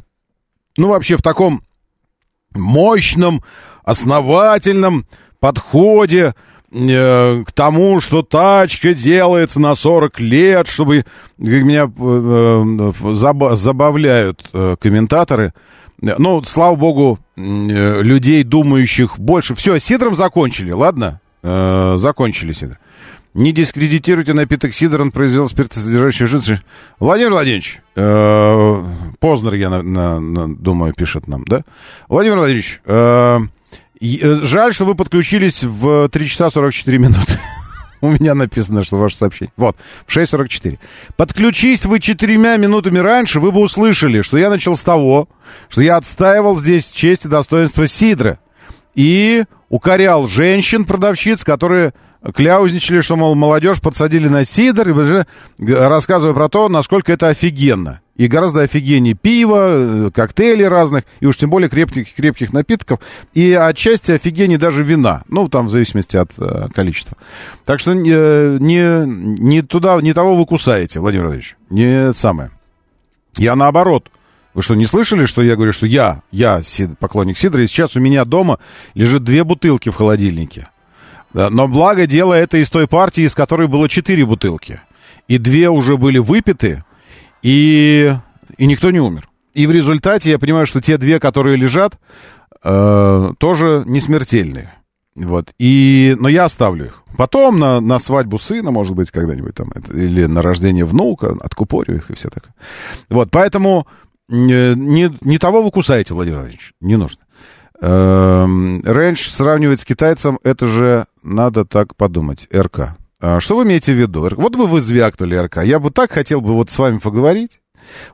Ну, вообще в таком мощном, основательном подходе Э, к тому, что тачка делается на 40 лет, чтобы меня э, э заб, забавляют комментаторы. Ну, слава богу, людей, думающих больше. Все, сидром закончили, ладно? Э, закончили сидр. Не дискредитируйте напиток сидр, он произвел спиртосодержащие жидкость. Владимир Владимирович, э, Познер, я на, на, на, думаю, пишет нам, да? Владимир Владимирович, Э, жаль, что вы подключились в 3 часа 44 минуты. *laughs* У меня написано, что ваше сообщение. Вот, в 6.44. Подключись вы четырьмя минутами раньше, вы бы услышали, что я начал с того, что я отстаивал здесь честь и достоинство Сидра. И укорял женщин-продавщиц, которые кляузничали, что, мол, молодежь подсадили на сидр, рассказывая про то, насколько это офигенно. И гораздо офигеннее пива, э, коктейлей разных, и уж тем более крепких, крепких напитков, и отчасти офигенее даже вина, ну, там, в зависимости от э, количества. Так что э, не, не туда, не того вы кусаете, Владимир Владимирович, не самое. Я наоборот, вы что, не слышали, что я говорю, что я, я поклонник Сидра, и сейчас у меня дома лежит две бутылки в холодильнике. Но благо дело это из той партии, из которой было четыре бутылки. И две уже были выпиты, и, и никто не умер. И в результате я понимаю, что те две, которые лежат, э, тоже не смертельные. Вот. И, но я оставлю их. Потом на, на свадьбу сына, может быть, когда-нибудь там, или на рождение внука, откупорю их и все такое. Вот, поэтому не, не того вы кусаете, Владимир Владимирович, не нужно. Эм, Рейндж сравнивать с китайцем, это же надо так подумать. РК. А что вы имеете в виду? Вот бы вы звякнули РК. Я бы так хотел бы вот с вами поговорить.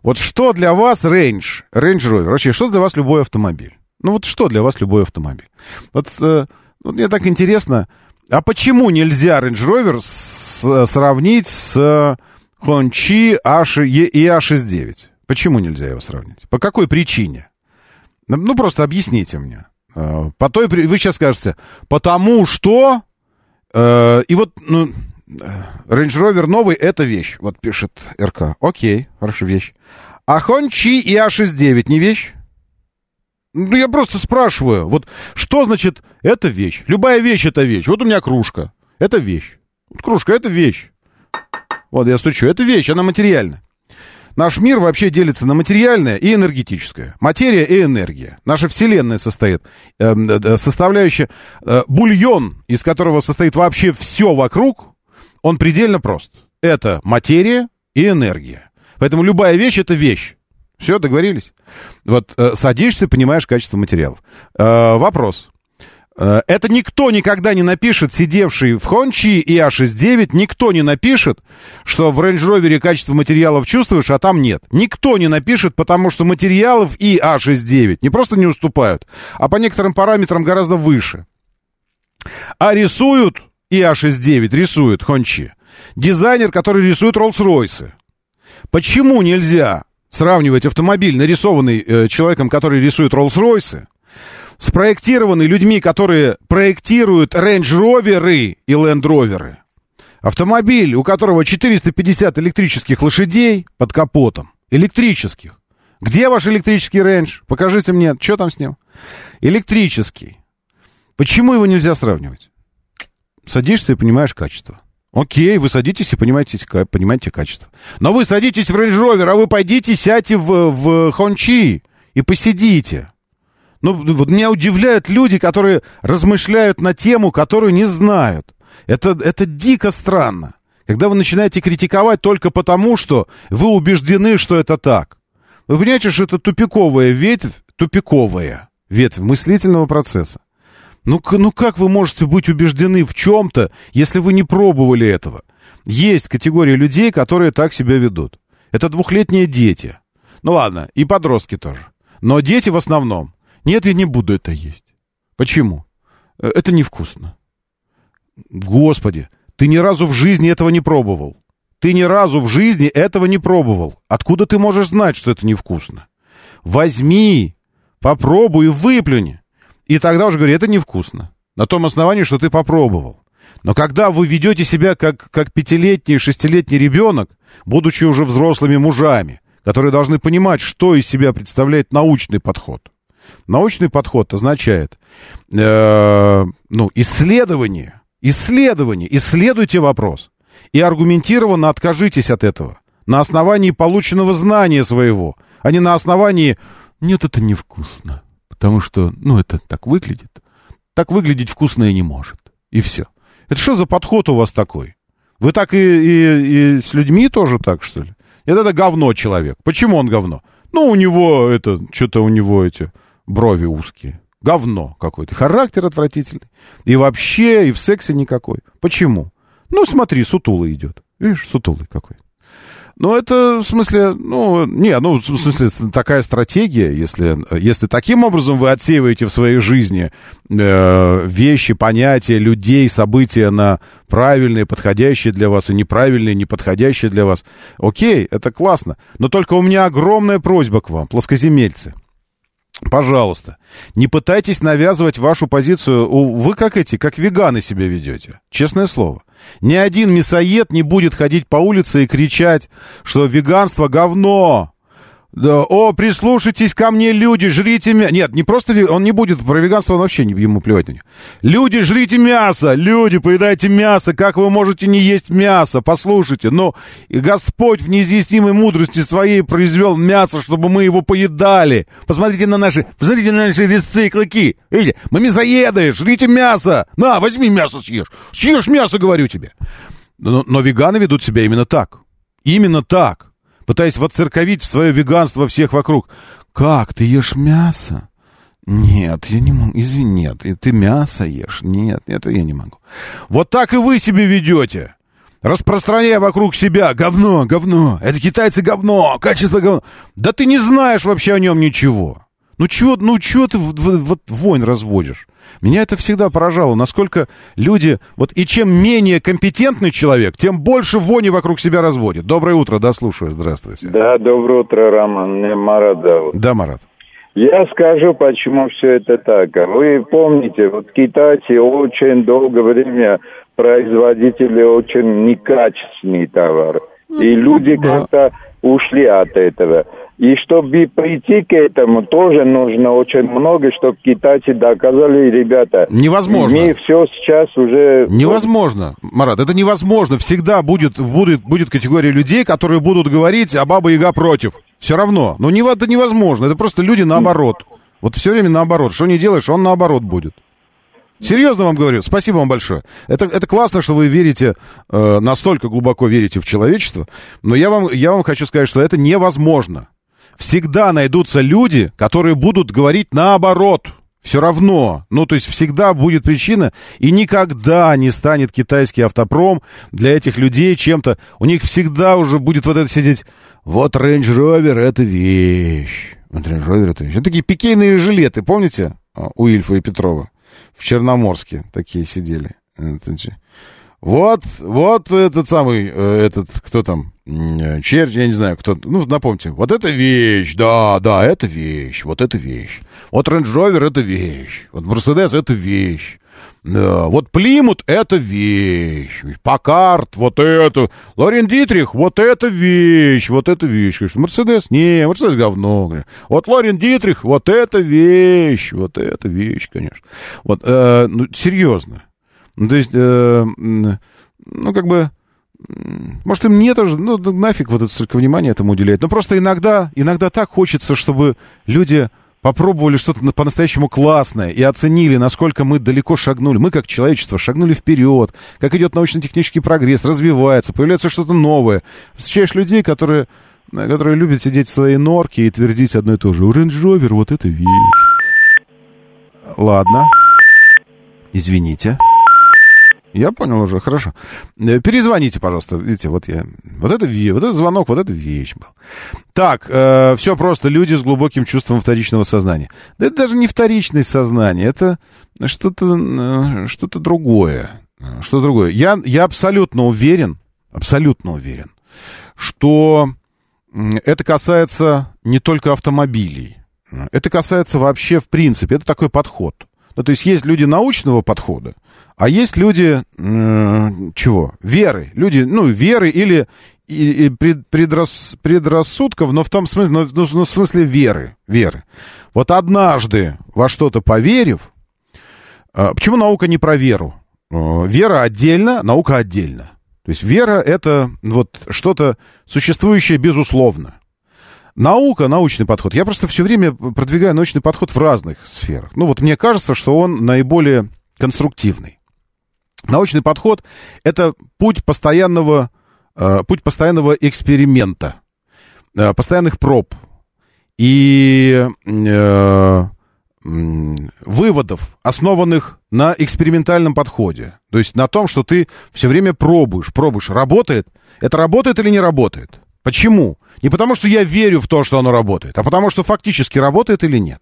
Вот что для вас Range, Range Rover, вообще, что для вас любой автомобиль? Ну вот что для вас любой автомобиль? Вот, э, вот мне так интересно, А почему нельзя Range Rover с, сравнить с Хончи и A69? Почему нельзя его сравнить? По какой причине? Ну, просто объясните мне. Э, по той, вы сейчас скажете, потому что... Э, и вот, ну, Range Rover новый — это вещь. Вот пишет РК. Окей, хорошая вещь. А Хончи и А69 не вещь? Ну, я просто спрашиваю. Вот что значит это вещь? Любая вещь — это вещь. Вот у меня кружка. Это вещь. Вот кружка — это вещь. Вот я стучу. Это вещь, она материальная. Наш мир вообще делится на материальное и энергетическое. Материя и энергия. Наша Вселенная состоит, э, э, составляющая э, бульон, из которого состоит вообще все вокруг, он предельно прост. Это материя и энергия. Поэтому любая вещь — это вещь. Все, договорились? Вот э, садишься, понимаешь качество материалов. Э, вопрос. Э, это никто никогда не напишет, сидевший в Хончи и А69, никто не напишет, что в Range Rover качество материалов чувствуешь, а там нет. Никто не напишет, потому что материалов и А69 не просто не уступают, а по некоторым параметрам гораздо выше. А рисуют и А69, рисует Хончи. Дизайнер, который рисует Роллс-Ройсы. Почему нельзя сравнивать автомобиль, нарисованный э, человеком, который рисует Роллс-Ройсы, спроектированный людьми, которые проектируют рейндж-роверы и ленд-роверы. Автомобиль, у которого 450 электрических лошадей под капотом. Электрических. Где ваш электрический рейндж? Покажите мне, что там с ним? Электрический. Почему его нельзя сравнивать? Садишься и понимаешь качество. Окей, вы садитесь и понимаете, понимаете качество. Но вы садитесь в Range Rover, а вы пойдите, сядьте в, в Хончи и посидите. Ну, вот меня удивляют люди, которые размышляют на тему, которую не знают. Это, это дико странно. Когда вы начинаете критиковать только потому, что вы убеждены, что это так. Вы понимаете, что это тупиковая ветвь, тупиковая ветвь мыслительного процесса. Ну, ну как вы можете быть убеждены в чем-то, если вы не пробовали этого? Есть категория людей, которые так себя ведут. Это двухлетние дети. Ну ладно, и подростки тоже. Но дети в основном. Нет, я не буду это есть. Почему? Э, это невкусно. Господи, ты ни разу в жизни этого не пробовал. Ты ни разу в жизни этого не пробовал. Откуда ты можешь знать, что это невкусно? Возьми, попробуй и выплюнь. И тогда уже говорю, это невкусно. На том основании, что ты попробовал. Но когда вы ведете себя как, как пятилетний, шестилетний ребенок, будучи уже взрослыми мужами, которые должны понимать, что из себя представляет научный подход, Научный подход означает э, ну, исследование, исследование, исследуйте вопрос и аргументированно откажитесь от этого на основании полученного знания своего, а не на основании «нет, это невкусно», потому что, ну, это так выглядит. Так выглядеть вкусно и не может. И все. Это что за подход у вас такой? Вы так и, и, и с людьми тоже так, что ли? Это, это говно человек. Почему он говно? Ну, у него это, что-то у него эти брови узкие. Говно какое-то. Характер отвратительный. И вообще, и в сексе никакой. Почему? Ну, смотри, сутулый идет. Видишь, сутулый какой. Ну, это, в смысле, ну, не, ну, в смысле, такая стратегия, если, если таким образом вы отсеиваете в своей жизни э, вещи, понятия, людей, события на правильные, подходящие для вас, и неправильные, неподходящие для вас, окей, это классно. Но только у меня огромная просьба к вам, плоскоземельцы. Пожалуйста, не пытайтесь навязывать вашу позицию. Вы как эти, как веганы себя ведете. Честное слово. Ни один мясоед не будет ходить по улице и кричать, что веганство говно. Да, о, прислушайтесь ко мне, люди, жрите мясо. Нет, не просто он не будет про веганство, он вообще не, ему плевать на него. Люди, жрите мясо, люди, поедайте мясо, как вы можете не есть мясо? Послушайте, но Господь в неизъяснимой мудрости своей произвел мясо, чтобы мы его поедали. Посмотрите на наши, посмотрите на наши резцы и клыки. Видите, мы мясоеды, жрите мясо. На, возьми мясо съешь. Съешь мясо, говорю тебе. Но, но веганы ведут себя именно так. Именно так пытаясь воцерковить в свое веганство всех вокруг. «Как, ты ешь мясо?» «Нет, я не могу. Извини, нет. Ты мясо ешь? Нет, это я не могу». Вот так и вы себе ведете. Распространяя вокруг себя говно, говно. Это китайцы говно, качество говно. Да ты не знаешь вообще о нем ничего. Ну чего, ну чего ты вот войн разводишь? Меня это всегда поражало, насколько люди... Вот и чем менее компетентный человек, тем больше вони вокруг себя разводит. Доброе утро, да, слушаю, здравствуйте. Да, доброе утро, Роман. Меня Марат зовут. Да, Марат. Я скажу, почему все это так. Вы помните, вот китайцы очень долгое время производители очень некачественный товар. И люди да. как-то ушли от этого. И чтобы прийти к этому, тоже нужно очень много, чтобы китайцы доказали, ребята. Невозможно. Мы все сейчас уже... Невозможно, Марат, это невозможно. Всегда будет, будет, будет категория людей, которые будут говорить, а Баба Яга против. Все равно. Но не, это невозможно. Это просто люди наоборот. Вот все время наоборот. Что не делаешь, он наоборот будет. Серьезно вам говорю, спасибо вам большое. Это, это классно, что вы верите, э, настолько глубоко верите в человечество, но я вам, я вам хочу сказать, что это невозможно. Всегда найдутся люди, которые будут говорить наоборот. Все равно. Ну, то есть всегда будет причина, и никогда не станет китайский автопром для этих людей чем-то. У них всегда уже будет вот это сидеть. Вот Range Rover это вещь. Вот Range Rover это вещь. Это такие пикейные жилеты, помните? а, У Ильфа и Петрова в Черноморске такие сидели. Вот, вот этот самый, э, этот, кто там, э, червь, я не знаю, кто, ну, напомните, вот это вещь, да, да, это вещь, вот это вещь. Вот Range Rover это вещь, вот Mercedes это вещь. Да, вот Плимут это вещь, Покарт вот это, Лорен Дитрих вот это вещь, вот это вещь. Конечно, Мерседес, не, Мерседес говно. Вот Лорен Дитрих вот это вещь, вот это вещь, конечно. Вот, э, ну, серьезно. Ну, то есть, э, ну, как бы, может, им не тоже, ну, нафиг вот это столько внимания этому уделять. Но просто иногда, иногда так хочется, чтобы люди попробовали что-то на- по-настоящему классное и оценили, насколько мы далеко шагнули. Мы, как человечество, шагнули вперед, как идет научно-технический прогресс, развивается, появляется что-то новое. Встречаешь людей, которые, которые любят сидеть в своей норке и твердить одно и то же. Range Rover, вот это вещь. Ладно. Извините. Я понял уже, хорошо. Э, Перезвоните, пожалуйста. Видите, вот я... Вот это, вот этот звонок, вот это вещь был. Так, все просто. Люди с глубоким чувством вторичного сознания. Да это даже не вторичное сознание, это что-то э, что другое. Э, Что другое. Я, я абсолютно уверен, абсолютно уверен, что это касается не только автомобилей. Это касается вообще в принципе. Это такой подход. Ну, то есть есть люди научного подхода, а есть люди э, чего? Веры. Люди, ну, веры или и, и пред- предрас- предрассудков, но в том смысле, но, ну, ну, в смысле веры. Веры. Вот однажды во что-то поверив, э, почему наука не про веру? Э, вера отдельно, наука отдельно. То есть вера это вот что-то существующее безусловно. Наука, научный подход. Я просто все время продвигаю научный подход в разных сферах. Ну вот мне кажется, что он наиболее конструктивный. Научный подход — это путь постоянного, э, путь постоянного эксперимента, э, постоянных проб и э, выводов, основанных на экспериментальном подходе. То есть на том, что ты все время пробуешь, пробуешь, работает. Это работает или не работает? Почему? Не потому, что я верю в то, что оно работает, а потому, что фактически работает или нет.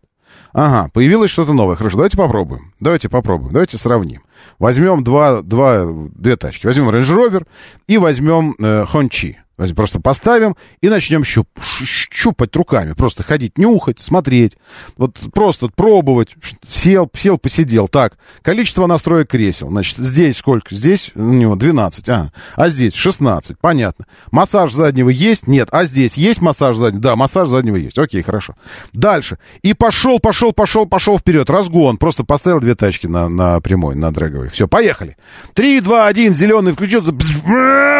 Ага, появилось что-то новое. Хорошо, давайте попробуем. Давайте попробуем. Давайте сравним. Возьмем два, два, две тачки. Возьмем Range Rover и возьмем э, Honchi. Просто поставим и начнем щуп, щупать руками. Просто ходить, нюхать, смотреть. Вот просто пробовать. Сел, сел, посидел. Так, количество настроек кресел. Значит, здесь сколько? Здесь у него 12. А, а здесь 16. Понятно. Массаж заднего есть? Нет. А здесь есть массаж заднего? Да, массаж заднего есть. Окей, хорошо. Дальше. И пошел, пошел, пошел, пошел вперед. Разгон. Просто поставил две тачки на, на прямой, на дрэговой. Все, поехали. 3, 2, 1, зеленый включился.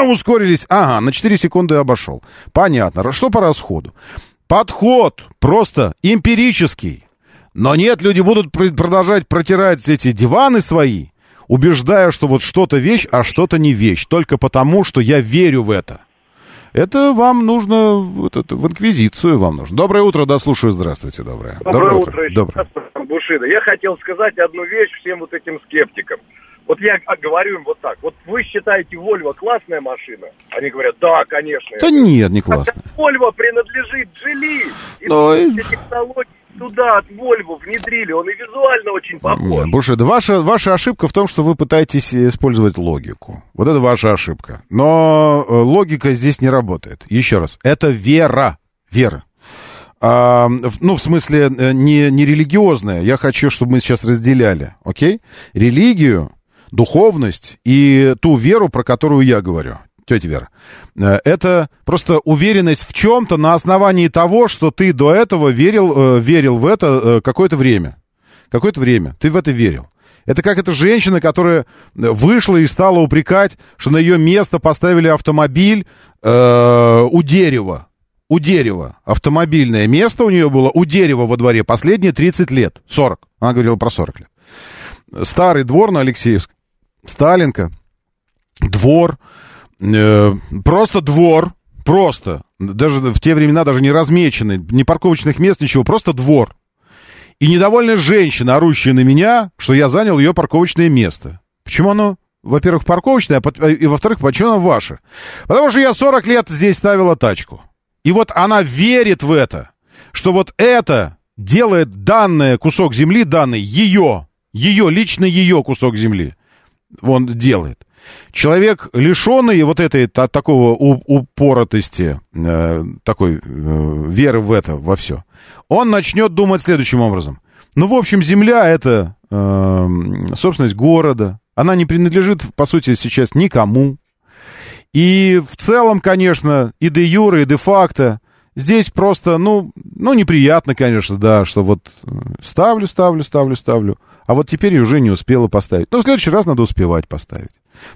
Ускорились. Ага, на 4 секунды обошел. Понятно. Что по расходу? Подход просто эмпирический. Но нет, люди будут пр- продолжать протирать эти диваны свои, убеждая, что вот что-то вещь, а что-то не вещь. Только потому, что я верю в это. Это вам нужно, вот это, в инквизицию вам нужно. Доброе утро, да, слушаю, здравствуйте, доброе. Доброе, утро, еще Доброе. Бушида. Я хотел сказать одну вещь всем вот этим скептикам. Вот я а, говорю им вот так. Вот вы считаете Вольво классная машина? Они говорят, да, конечно. Да нет, не классно. Вольво принадлежит Джили. И все технологии. туда от Вольво внедрили, он и визуально очень похож. Бушед, ваша, ваша ошибка в том, что вы пытаетесь использовать логику. Вот это ваша ошибка. Но э, логика здесь не работает. Еще раз, это вера. Вера. А, ну, в смысле, э, не, не религиозная. Я хочу, чтобы мы сейчас разделяли, окей? Религию, духовность и ту веру, про которую я говорю тетя Вера, э, это просто уверенность в чем-то на основании того, что ты до этого верил, э, верил в это э, какое-то время. Какое-то время. Ты в это верил. Это как эта женщина, которая вышла и стала упрекать, что на ее место поставили автомобиль э, у дерева. У дерева. Автомобильное место у нее было у дерева во дворе последние 30 лет. 40. Она говорила про 40 лет. Старый двор на Алексеевск. Сталинка. Двор. Э, просто двор, просто, даже в те времена даже не размеченный, ни парковочных мест, ничего, просто двор. И недовольная женщина, орущая на меня, что я занял ее парковочное место. Почему оно, во-первых, парковочное, а и, во-вторых, почему оно ваше? Потому что я 40 лет здесь ставила тачку. И вот она верит в это, что вот это делает данный кусок земли, данный ее, ее, лично ее кусок земли, он делает. Человек, лишенный вот этой та, такого упоротости, э, такой э, веры в это, во все, он начнет думать следующим образом. Ну, в общем, земля — это э, собственность города. Она не принадлежит, по сути, сейчас никому. И в целом, конечно, и де юра, и де факто здесь просто, ну, ну, неприятно, конечно, да, что вот э, ставлю, ставлю, ставлю, ставлю, а вот теперь уже не успела поставить. Но в следующий раз надо успевать поставить.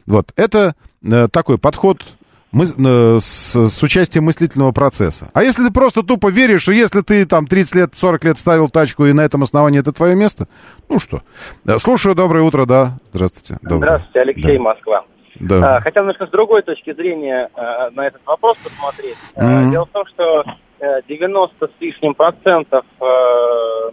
Вот, это э, такой подход мы, э, с, с участием мыслительного процесса. А если ты просто тупо веришь, что если ты там 30 лет, 40 лет ставил тачку, и на этом основании это твое место, ну что. Э, слушаю, доброе утро, да. Здравствуйте. Доброе. Здравствуйте, Алексей, да. Москва. Да. А, хотел немножко с другой точки зрения а, на этот вопрос посмотреть. Mm-hmm. Дело в том, что 90 с лишним процентов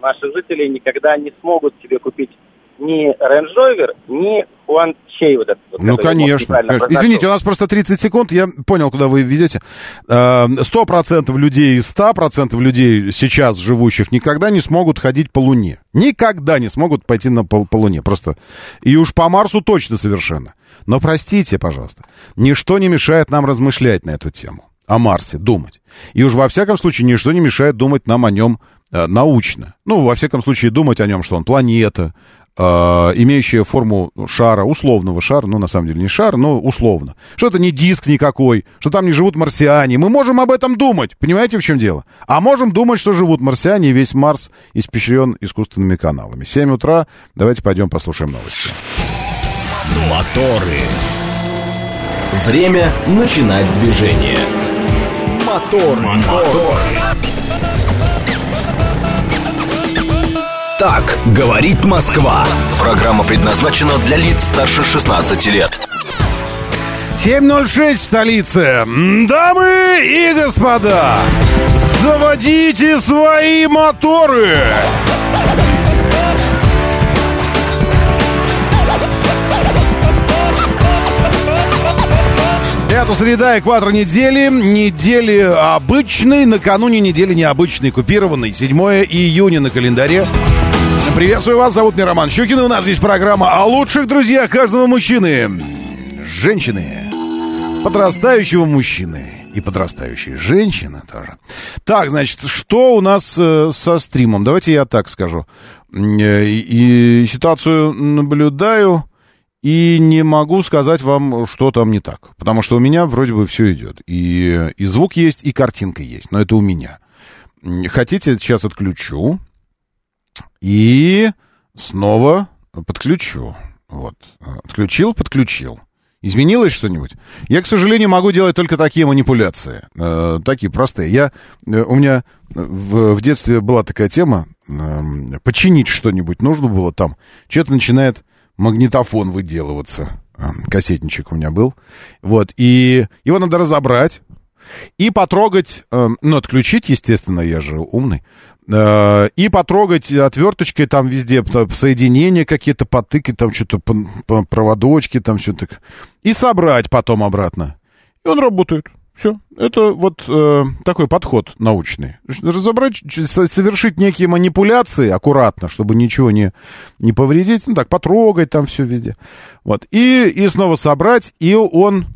наших жителей никогда не смогут себе купить ни Range Rover, ни Хуан Чей вот этот. Вот, ну, конечно. конечно. Извините, у нас просто 30 секунд, я понял, куда вы ведете. Э, сто процентов людей из 100% людей сейчас живущих никогда не смогут ходить по Луне. Никогда не смогут пойти на по, по Луне. Просто. И уж по Марсу точно совершенно. Но простите, пожалуйста, ничто не мешает нам размышлять на эту тему. О Марсе думать. И уж во всяком случае ничто не мешает думать нам о нем э, научно. Ну, во всяком случае, думать о нем, что он планета, э, имеющая форму шара, условного шара, ну, на самом деле не шар, но условно. Что это не диск никакой, что там не живут марсиане. Мы можем об этом думать, понимаете, в чем дело? А можем думать, что живут марсиане, и весь Марс испещрен искусственными каналами. 7 утра, давайте пойдем послушаем новости. Моторы. Время начинать движение. Мотор, мотор. Так говорит Москва. Программа предназначена для лиц старше 16 лет. 7.06 в столице. Дамы и господа, заводите свои моторы. Это среда, экватор недели. Недели обычной, накануне недели необычной, купированной. 7 июня на календаре. Приветствую вас, зовут меня Роман Щукин, и у нас здесь программа о лучших друзьях каждого мужчины. Женщины. Подрастающего мужчины. И подрастающей женщины тоже. Так, значит, что у нас э, со стримом? Давайте я так скажу. Э, и ситуацию наблюдаю и не могу сказать вам, что там не так. Потому что у меня вроде бы все идет. И, и звук есть, и картинка есть. Но это у меня. Хотите, сейчас отключу. И снова подключу. Вот. Отключил, подключил. Изменилось что-нибудь? Я, к сожалению, могу делать только такие манипуляции. Э, такие простые. Я, э, у меня в, в детстве была такая тема. Э, починить что-нибудь нужно было там. Что-то начинает магнитофон выделываться. А, кассетничек у меня был. Вот, и его надо разобрать и потрогать, э, ну, отключить, естественно, я же умный, э, и потрогать отверточкой там везде, соединения какие-то, потыкать там что-то, проводочки там так, и собрать потом обратно. И он работает. Все. Это вот э, такой подход научный. Разобрать, совершить некие манипуляции аккуратно, чтобы ничего не, не повредить. Ну так, потрогать там все везде. Вот. И, и снова собрать, и он...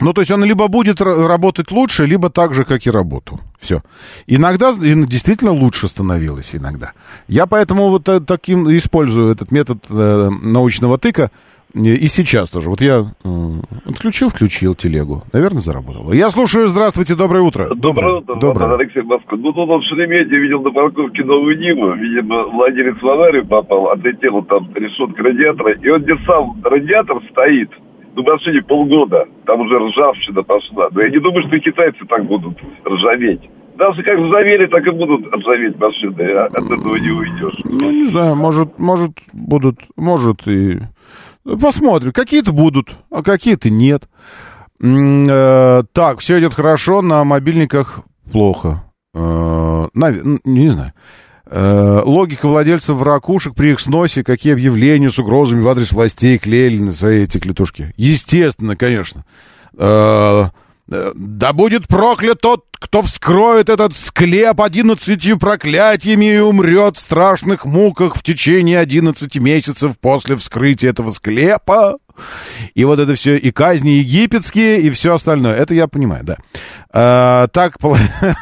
Ну, то есть он либо будет работать лучше, либо так же, как и работал. Все. Иногда действительно лучше становилось, иногда. Я поэтому вот э, таким использую этот метод э, научного тыка, и сейчас тоже. Вот я э, отключил, включил телегу. Наверное, заработало. Я слушаю. Здравствуйте, доброе утро. Доброе утро, доброе. Алексей Москва. Ну, тут он в Шереметьеве видел на парковке новую Ниву. Видимо, владелец в аварию попал, отлетела там решетка радиатора. И он где сам радиатор стоит, ну, машине полгода. Там уже ржавчина пошла. Но я не думаю, что китайцы так будут ржаветь даже как ржавели, так и будут ржаветь машины. А от этого не уйдешь. Ну, не знаю, может, может, будут, может и Посмотрим. Какие-то будут, а какие-то нет. Э, так, все идет хорошо, на мобильниках плохо. Э, не знаю. Э, логика владельцев ракушек при их сносе, какие объявления с угрозами в адрес властей клеили на свои эти клетушки. Естественно, конечно. Да будет проклят тот, кто вскроет этот склеп одиннадцатью проклятиями и умрет в страшных муках в течение одиннадцати месяцев после вскрытия этого склепа. И вот это все, и казни египетские, и все остальное. Это я понимаю, да. А, так, пол...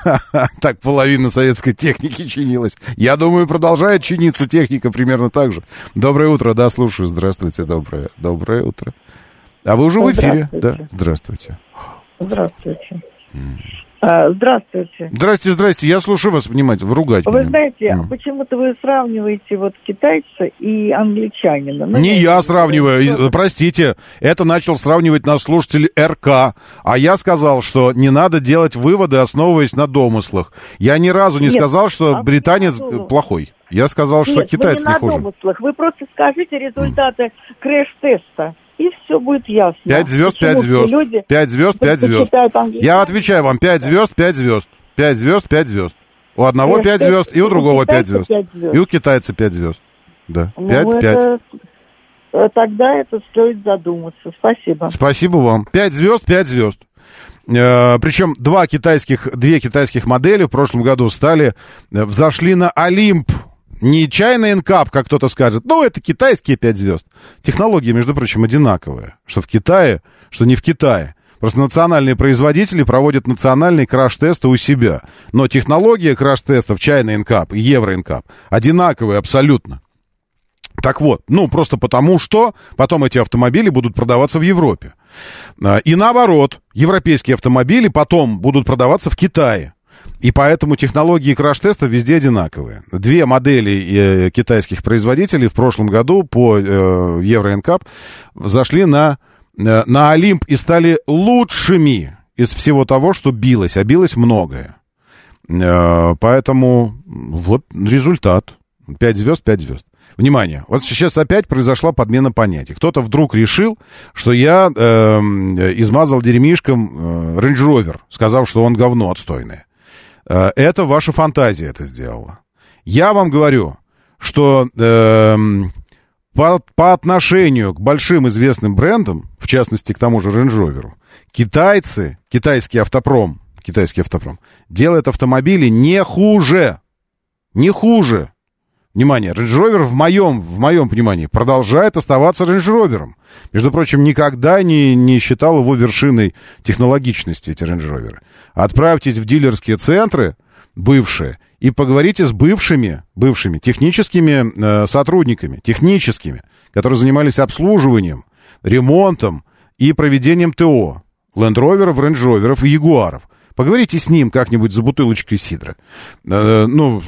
*laughs* так половина советской техники чинилась. Я думаю, продолжает чиниться техника примерно так же. Доброе утро, да, слушаю. Здравствуйте, доброе, доброе утро. А вы уже в эфире? Да, здравствуйте. Здравствуйте. А, здравствуйте. Здрасте, здрасте. Я слушаю вас внимательно. Ругать Вы меня. знаете, mm. почему-то вы сравниваете вот китайца и англичанина. Ну, Не я сравниваю. Что... Простите, это начал сравнивать наш слушатель РК. А я сказал, что не надо делать выводы, основываясь на домыслах. Я ни разу не Нет, сказал, что а британец плохой. Я сказал, что Нет, китаец вы не, не хуже. Домыслах. Вы просто скажите результаты mm. крэш-теста и все будет ясно. Пять звезд, пять звезд. Люди пять звезд, пять звезд. Я отвечаю вам, пять звезд, пять звезд. Пять звезд, пять звезд. У одного пять звезд, и у другого пять звезд. И у китайца пять звезд. Да, ну, пять, пять. Э, тогда это стоит задуматься. Спасибо. Спасибо вам. Пять звезд, пять звезд. Э, причем два китайских, две китайских модели в прошлом году стали, э, взошли на Олимп не чайный инкап, как кто-то скажет. Ну, это китайские пять звезд. Технологии, между прочим, одинаковые. Что в Китае, что не в Китае. Просто национальные производители проводят национальные краш-тесты у себя. Но технология краш-тестов чайный инкап и евроинкап одинаковые абсолютно. Так вот, ну, просто потому что потом эти автомобили будут продаваться в Европе. А, и наоборот, европейские автомобили потом будут продаваться в Китае. И поэтому технологии краш-теста везде одинаковые. Две модели э, китайских производителей в прошлом году по э, Евро зашли на, э, на Олимп и стали лучшими из всего того, что билось. А билось многое. Э, поэтому вот результат. Пять звезд, пять звезд. Внимание, вот сейчас опять произошла подмена понятий. Кто-то вдруг решил, что я э, измазал дерьмишком э, Range Rover, сказав, что он говно отстойное. Э, это ваша фантазия это сделала. Я вам говорю, что э, по, по отношению к большим известным брендам, в частности, к тому же Range Rover, китайцы, китайский автопром, китайский автопром, делает автомобили не хуже. Не хуже. Внимание, Range Rover в моем, в моем понимании продолжает оставаться Range Rover. Между прочим, никогда не, не считал его вершиной технологичности, эти Range Rover. Отправьтесь в дилерские центры, бывшие, и поговорите с бывшими, бывшими техническими э, сотрудниками, техническими, которые занимались обслуживанием, ремонтом и проведением ТО. Land Rover, Range Rover и Ягуаров. Поговорите с ним как-нибудь за бутылочкой сидра. Э, ну,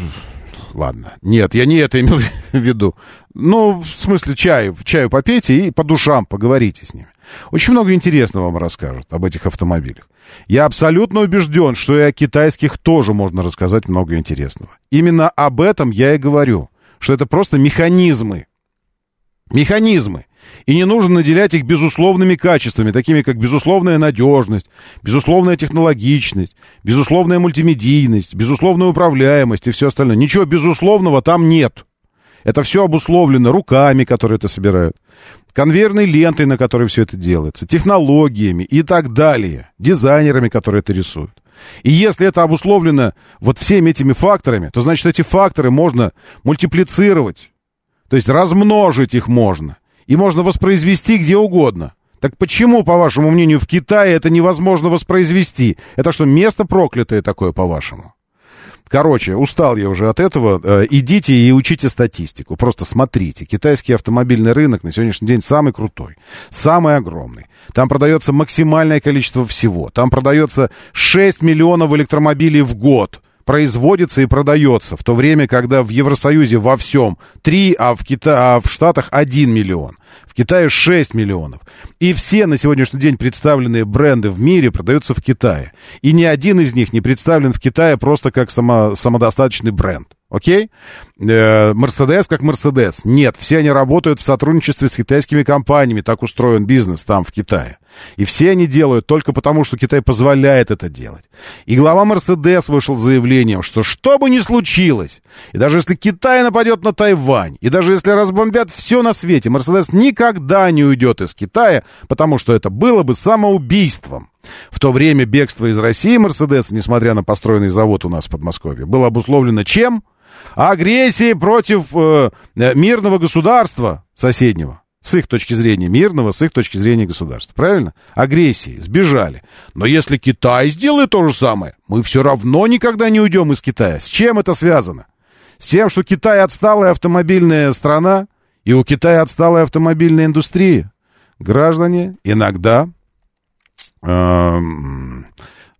ладно. Нет, я не это имел в *laughs* виду. Ну, в смысле, чаю, чаю попейте и по душам поговорите с ними. Очень много интересного вам расскажут об этих автомобилях. Я абсолютно убежден, что и о китайских тоже можно рассказать много интересного. Именно об этом я и говорю, что это просто механизмы. Механизмы. И не нужно наделять их безусловными качествами, такими как безусловная надежность, безусловная технологичность, безусловная мультимедийность, безусловная управляемость и все остальное. Ничего безусловного там нет. Это все обусловлено руками, которые это собирают, конвейерной лентой, на которой все это делается, технологиями и так далее, дизайнерами, которые это рисуют. И если это обусловлено вот всеми этими факторами, то значит эти факторы можно мультиплицировать, то есть размножить их можно. И можно воспроизвести где угодно. Так почему, по вашему мнению, в Китае это невозможно воспроизвести? Это что, место проклятое такое, по-вашему? Короче, устал я уже от этого. Э, идите и учите статистику. Просто смотрите. Китайский автомобильный рынок на сегодняшний день самый крутой, самый огромный. Там продается максимальное количество всего. Там продается 6 миллионов электромобилей в год производится и продается, в то время, когда в Евросоюзе во всем 3, а в, Кита... а в Штатах 1 миллион. В Китае 6 миллионов. И все на сегодняшний день представленные бренды в мире продаются в Китае. И ни один из них не представлен в Китае просто как само... самодостаточный бренд. Окей? Э, Мерседес как Мерседес. Нет, все они работают в сотрудничестве с китайскими компаниями. Так устроен бизнес там, в Китае. И все они делают только потому, что Китай позволяет это делать. И глава Мерседес вышел с заявлением, что что бы ни случилось, и даже если Китай нападет на Тайвань, и даже если разбомбят все на свете, Мерседес никогда не уйдет из Китая, потому что это было бы самоубийством. В то время бегство из России Мерседеса, несмотря на построенный завод у нас в Подмосковье, было обусловлено чем? Агрессией против э, мирного государства соседнего. С их точки зрения мирного, с их точки зрения государства. Правильно? Агрессии, сбежали. Но если Китай сделает то же самое, мы все равно никогда не уйдем из Китая. С чем это связано? С тем, что Китай отсталая автомобильная страна, и у Китая отсталая автомобильная индустрия. Граждане, иногда, э,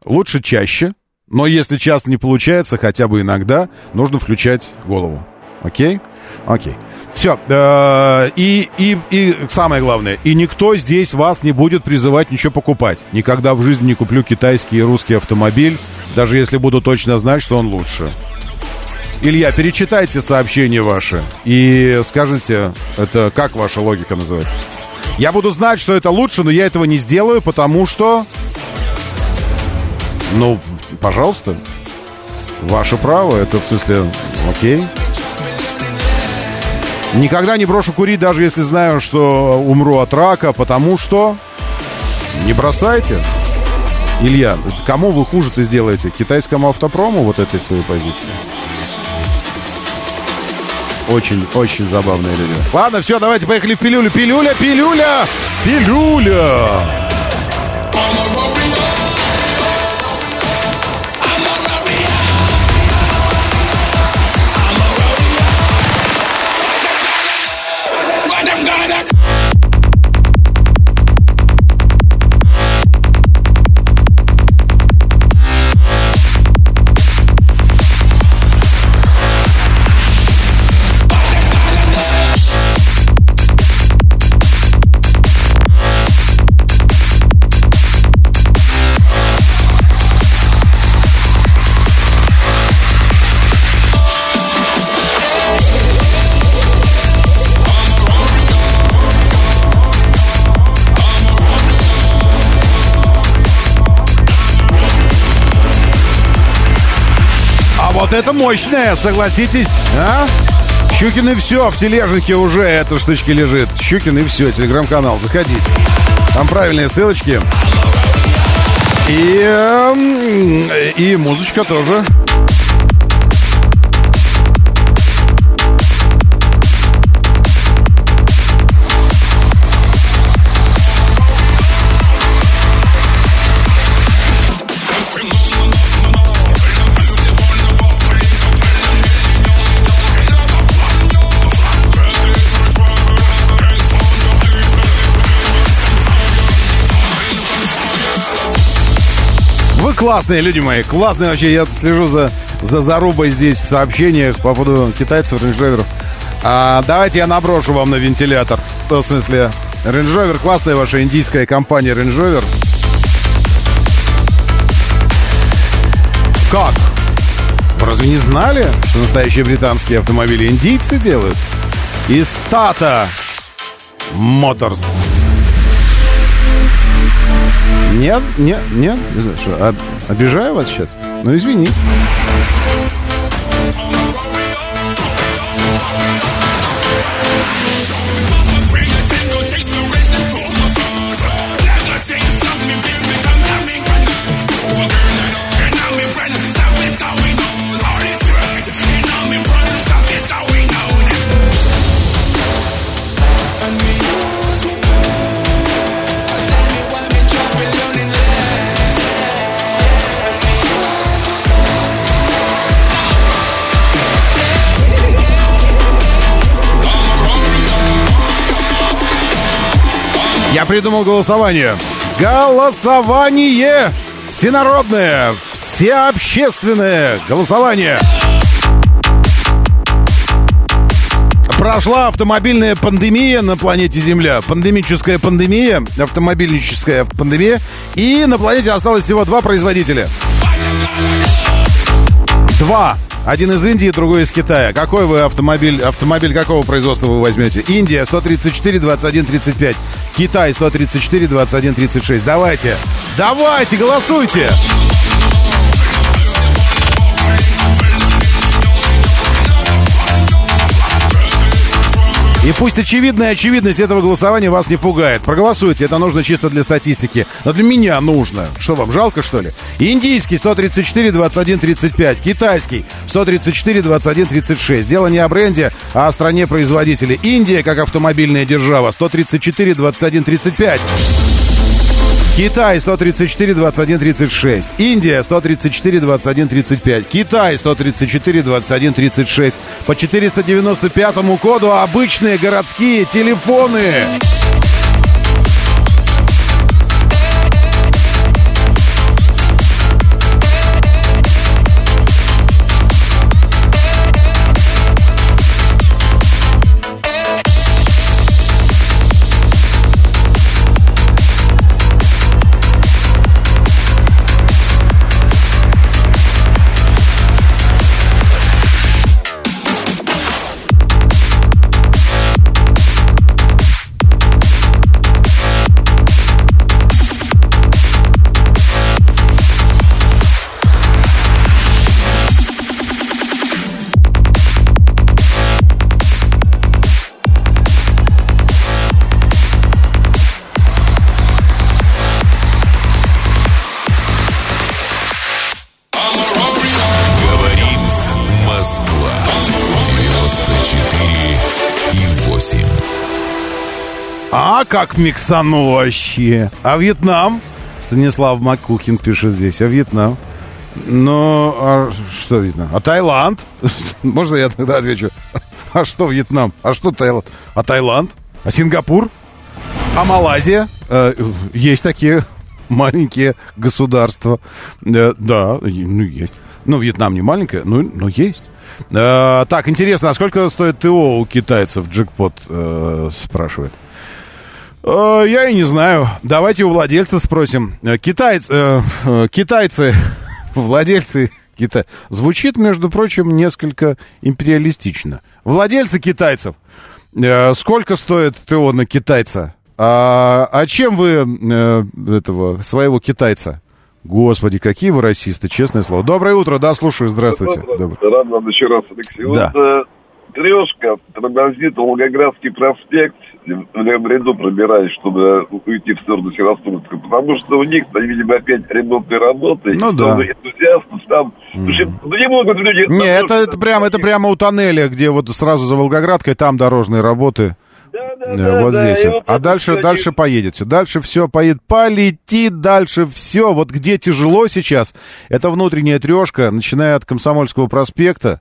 лучше чаще, но если часто не получается, хотя бы иногда, нужно включать голову. Окей? Окей. Все. Э, и, и, и самое главное, и никто здесь вас не будет призывать ничего покупать. Никогда в жизни не куплю китайский и русский автомобиль, даже если буду точно знать, что он лучше. Илья, перечитайте сообщения ваши и скажите, это как ваша логика называется? Я буду знать, что это лучше, но я этого не сделаю, потому что... Ну, пожалуйста. Ваше право, это в смысле, окей. Никогда не брошу курить, даже если знаю, что умру от рака, потому что... Не бросайте. Илья, кому вы хуже-то сделаете? Китайскому автопрому вот этой своей позиции? Очень, очень забавные люди. Ладно, все, давайте поехали в пилюлю. Пилюля, пилюля, пилюля! Вот это мощное, согласитесь, а? Щукин и все, в тележнике уже эта штучка лежит. Щукин и все, телеграм-канал, заходите. Там правильные ссылочки. И, и музычка тоже. Классные люди мои, классные вообще. Я слежу за, за зарубой здесь в сообщениях по поводу китайцев, рейндж А, давайте я наброшу вам на вентилятор. В смысле, Range Rover, классная ваша индийская компания Range Rover. Как? Вы разве не знали, что настоящие британские автомобили индийцы делают? Из Tata Motors. Нет, нет, нет. Не знаю, что, обижаю вас сейчас? Ну, извините. Придумал голосование. Голосование всенародное, всеобщественное голосование. Прошла автомобильная пандемия на планете Земля. Пандемическая пандемия, автомобильническая пандемия. И на планете осталось всего два производителя. Два. Один из Индии, другой из Китая. Какой вы автомобиль, автомобиль какого производства вы возьмете? Индия 134 21 35. Китай 134 21 36. Давайте, давайте, голосуйте! И пусть очевидная очевидность этого голосования вас не пугает. Проголосуйте, это нужно чисто для статистики. Но для меня нужно. Что вам, жалко, что ли? Индийский 134 21 35. Китайский 134 21 36. Дело не о бренде, а о стране производителя. Индия, как автомобильная держава, 134 21 35. Китай 134 21 36. Индия 134 21 35. Китай 134 21 36. По 495 коду обычные городские телефоны. Как миксану вообще? А Вьетнам? Станислав Макухин пишет здесь. А Вьетнам? Ну, а что Вьетнам? А Таиланд? *laughs* Можно я тогда отвечу? А что Вьетнам? А что Таиланд? А Таиланд? А Сингапур? А Малайзия? Э, есть такие маленькие государства. Э, да, ну есть. Ну, Вьетнам не маленькое, но, но есть. Э, так, интересно, а сколько стоит ТО у китайцев? Джекпот э, спрашивает. Э, Я и не знаю. Давайте у владельцев спросим. Э, э, э, китайцы, *laughs* владельцы Китая. Звучит, между прочим, несколько империалистично. Владельцы китайцев. э, Сколько стоит ТО на китайца? А, а чем вы э, этого своего китайца? Господи, какие вы расисты, честное слово. Доброе утро, да, слушаю, здравствуйте. Доброе. Рад вам еще раз, Алексей. Да. Вот э, трешка тормозит Волгоградский проспект, в левом ряду пробираясь, чтобы уйти в сторону Севастопольска, потому что у них, видимо, опять ремонтные работы. Ну да. энтузиастов там. Ну не могут люди... Не, это, это прямо, это прямо у тоннеля, где вот сразу за Волгоградкой, там дорожные работы. Э, да, вот да, здесь и вот. вот А дальше, всё дальше поедет все. Дальше все поедет. Полетит дальше все. Вот где тяжело сейчас, это внутренняя трешка, начиная от Комсомольского проспекта.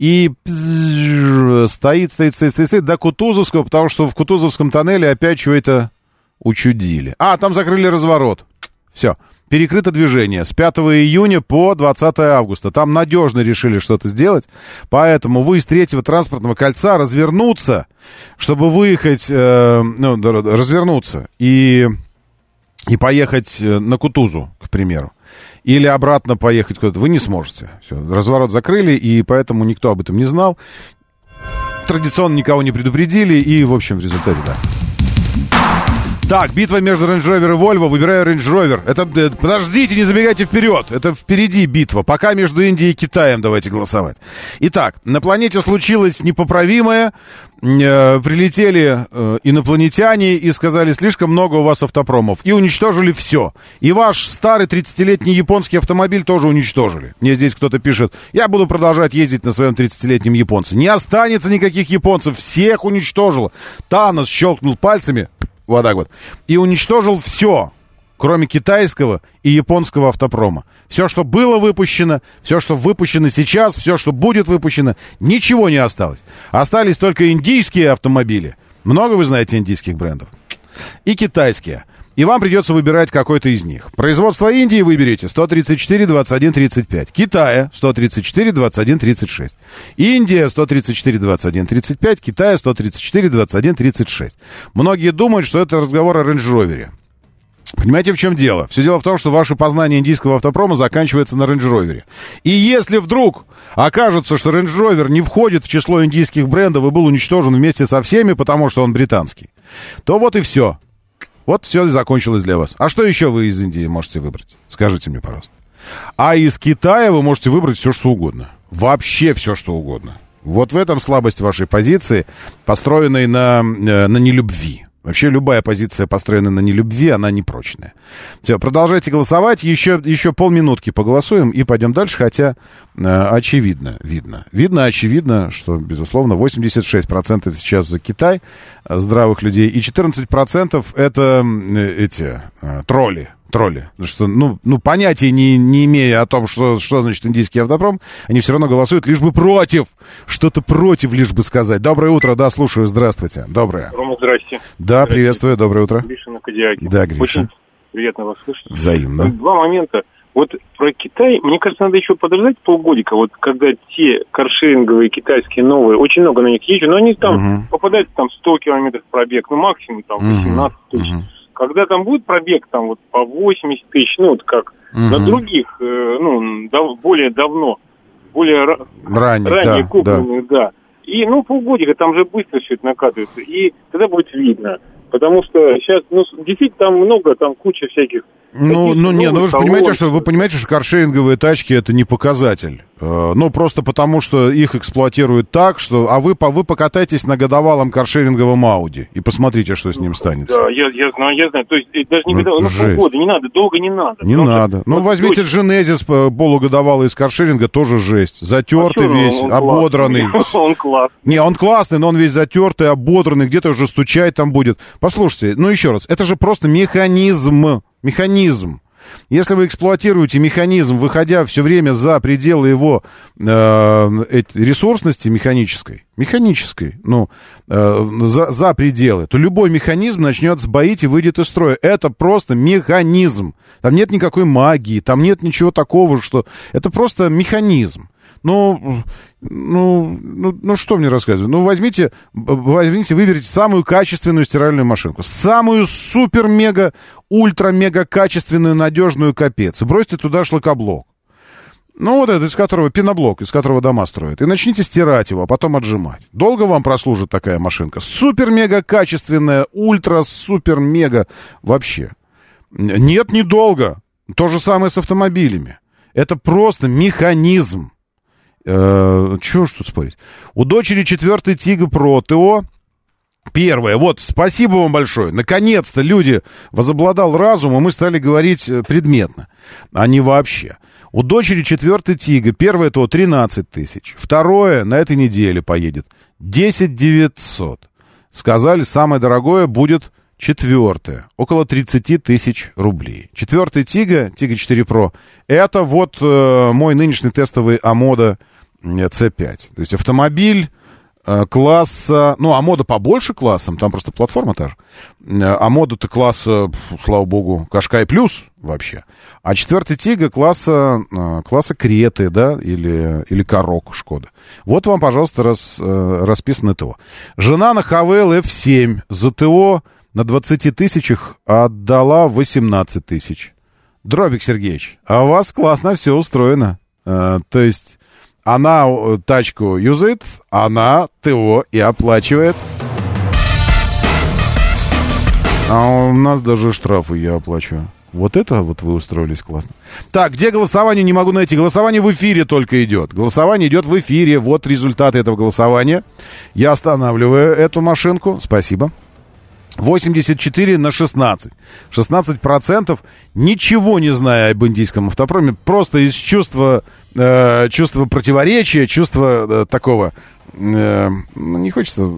И стоит, стоит, стоит, стоит, стоит до Кутузовского, потому что в Кутузовском тоннеле опять чего-то учудили. А, там закрыли разворот. Все. Перекрыто движение с 5 июня по 20 августа. Там надежно решили что-то сделать. Поэтому вы из третьего транспортного кольца развернуться, чтобы выехать, э, ну, развернуться и, и поехать э, на Кутузу, к примеру. Или обратно поехать куда-то. Вы не сможете. Все, разворот закрыли, и поэтому никто об этом не знал. Традиционно никого не предупредили, и, в общем, в результате, да. Так, битва между Range Rover и Volvo. Выбираю Range Rover. Это, э, подождите, не забегайте вперед. Это впереди битва. Пока между Индией и Китаем давайте голосовать. Итак, на планете случилось непоправимое. Э, прилетели э, инопланетяне и сказали, слишком много у вас автопромов. И уничтожили все. И ваш старый 30-летний японский автомобиль тоже уничтожили. Мне здесь кто-то пишет, я буду продолжать ездить на своем 30-летнем японце. Не останется никаких японцев. Всех уничтожило. Танос щелкнул пальцами. Вот так вот. И уничтожил все, кроме китайского и японского автопрома. Все, что было выпущено, все, что выпущено сейчас, все, что будет выпущено, ничего не осталось. Остались только индийские автомобили. Много вы знаете индийских брендов? и китайские. И вам придется выбирать какой-то из них. Производство Индии выберите 134, 21, 35. Китая 134, 21, 36. Индия 134, 21, 35. Китая 134, 21, 36. Многие думают, что это разговор о рейндж-ровере. Понимаете, в чем дело? Все дело в том, что ваше познание индийского автопрома заканчивается на Range Rover. И если вдруг окажется, что Range Rover не входит в число индийских брендов и был уничтожен вместе со всеми, потому что он британский, то вот и все. Вот все закончилось для вас. А что еще вы из Индии можете выбрать? Скажите мне, пожалуйста. А из Китая вы можете выбрать все, что угодно. Вообще все, что угодно. Вот в этом слабость вашей позиции, построенной на, э, на нелюбви. Вообще любая позиция, построенная на нелюбви, она непрочная. Все, продолжайте голосовать. Еще, еще полминутки поголосуем и пойдем дальше, хотя э, очевидно, видно. Видно, очевидно, что, безусловно, 86% сейчас за Китай э, здравых людей, и 14% это э, эти э, тролли, тролли. Что, ну, ну, понятия не, не имея о том, что, что значит индийский автопром, они все равно голосуют лишь бы против. Что-то против лишь бы сказать. Доброе утро, да, слушаю, здравствуйте. Доброе. Рома, здрасте. Да, здрасте. приветствую, доброе утро. Гриша на Кадиаке. Да, Гриша. Очень приятно вас слышать. Взаимно. Два момента. Вот про Китай, мне кажется, надо еще подождать полгодика, вот когда те каршеринговые китайские новые, очень много на них езжу, но они там угу. попадают там 100 километров пробег, ну максимум там 18 угу. тысяч. Угу когда там будет пробег там вот по 80 тысяч, ну вот как угу. на других, э, ну, дав, более давно, более ранее, ранее да, купленных, да. да. И, ну, полгодика, там же быстро все это накатывается, и тогда будет видно. Потому что сейчас, ну, действительно, там много, там куча всяких ну, ну не, ну вы же понимаете, что вы понимаете, что каршеринговые тачки это не показатель. Э, ну, просто потому, что их эксплуатируют так, что... А вы, вы покатайтесь на годовалом каршеринговом Ауди и посмотрите, что с ним станется. Да, я, я знаю, я знаю. То есть даже не ну, годовалом, ну, полгода, не надо, долго не надо. Не надо. Что, ну, вот возьмите точно. Genesis э, полугодовалый из каршеринга, тоже жесть. Затертый а весь, он, он ободранный. *laughs* Он классный. Не, он классный, но он весь затертый, ободранный, где-то уже стучать там будет. Послушайте, ну еще раз, это же просто механизм механизм. Если вы эксплуатируете механизм, выходя все время за пределы его э, ресурсности механической, механической, ну, э, за, за пределы, то любой механизм начнет сбоить и выйдет из строя. Это просто механизм. Там нет никакой магии, там нет ничего такого, что... Это просто механизм. Ну, ну, ну, ну что мне рассказывать? Ну, возьмите, возьмите, выберите самую качественную стиральную машинку. Самую супер-мега, ультра-мега качественную, надежную капец. И бросьте туда шлакоблок. Ну, вот это, из которого пеноблок, из которого дома строят. И начните стирать его, а потом отжимать. Долго вам прослужит такая машинка? Супер-мега качественная, ультра-супер-мега вообще. Нет, недолго. То же самое с автомобилями. Это просто механизм. Э, чего ж тут спорить? У дочери четвертый Тига Про ТО. Первое. Вот, спасибо вам большое. Наконец-то люди возобладал разум, и мы стали говорить э, предметно, а не вообще. У дочери четвертый Тига. Первое ТО 13 тысяч. Второе на этой неделе поедет 10 900. Сказали, самое дорогое будет четвертое. Около 30 тысяч рублей. Четвертый Тига, Тига 4 Pro, это вот э, мой нынешний тестовый Амода C5. То есть автомобиль э, класса... Ну, а мода побольше классом, там просто платформа та же. Э, а мода-то класса, слава богу, Кашкай плюс вообще. А четвертый Тига класса, э, класса Креты, да, или, или Корок Шкода. Вот вам, пожалуйста, рас, расписано ТО. Жена на ХВЛ F7 за ТО на 20 тысячах отдала 18 тысяч. Дробик Сергеевич, а у вас классно все устроено. То есть она э, тачку юзает, она ТО и оплачивает. А у нас даже штрафы я оплачиваю. Вот это вот вы устроились классно. Так, где голосование? Не могу найти. Голосование в эфире только идет. Голосование идет в эфире. Вот результаты этого голосования. Я останавливаю эту машинку. Спасибо. 84 на 16. 16 процентов, ничего не зная об индийском автопроме, просто из чувства, э, чувства противоречия, чувства э, такого, э, ну, не хочется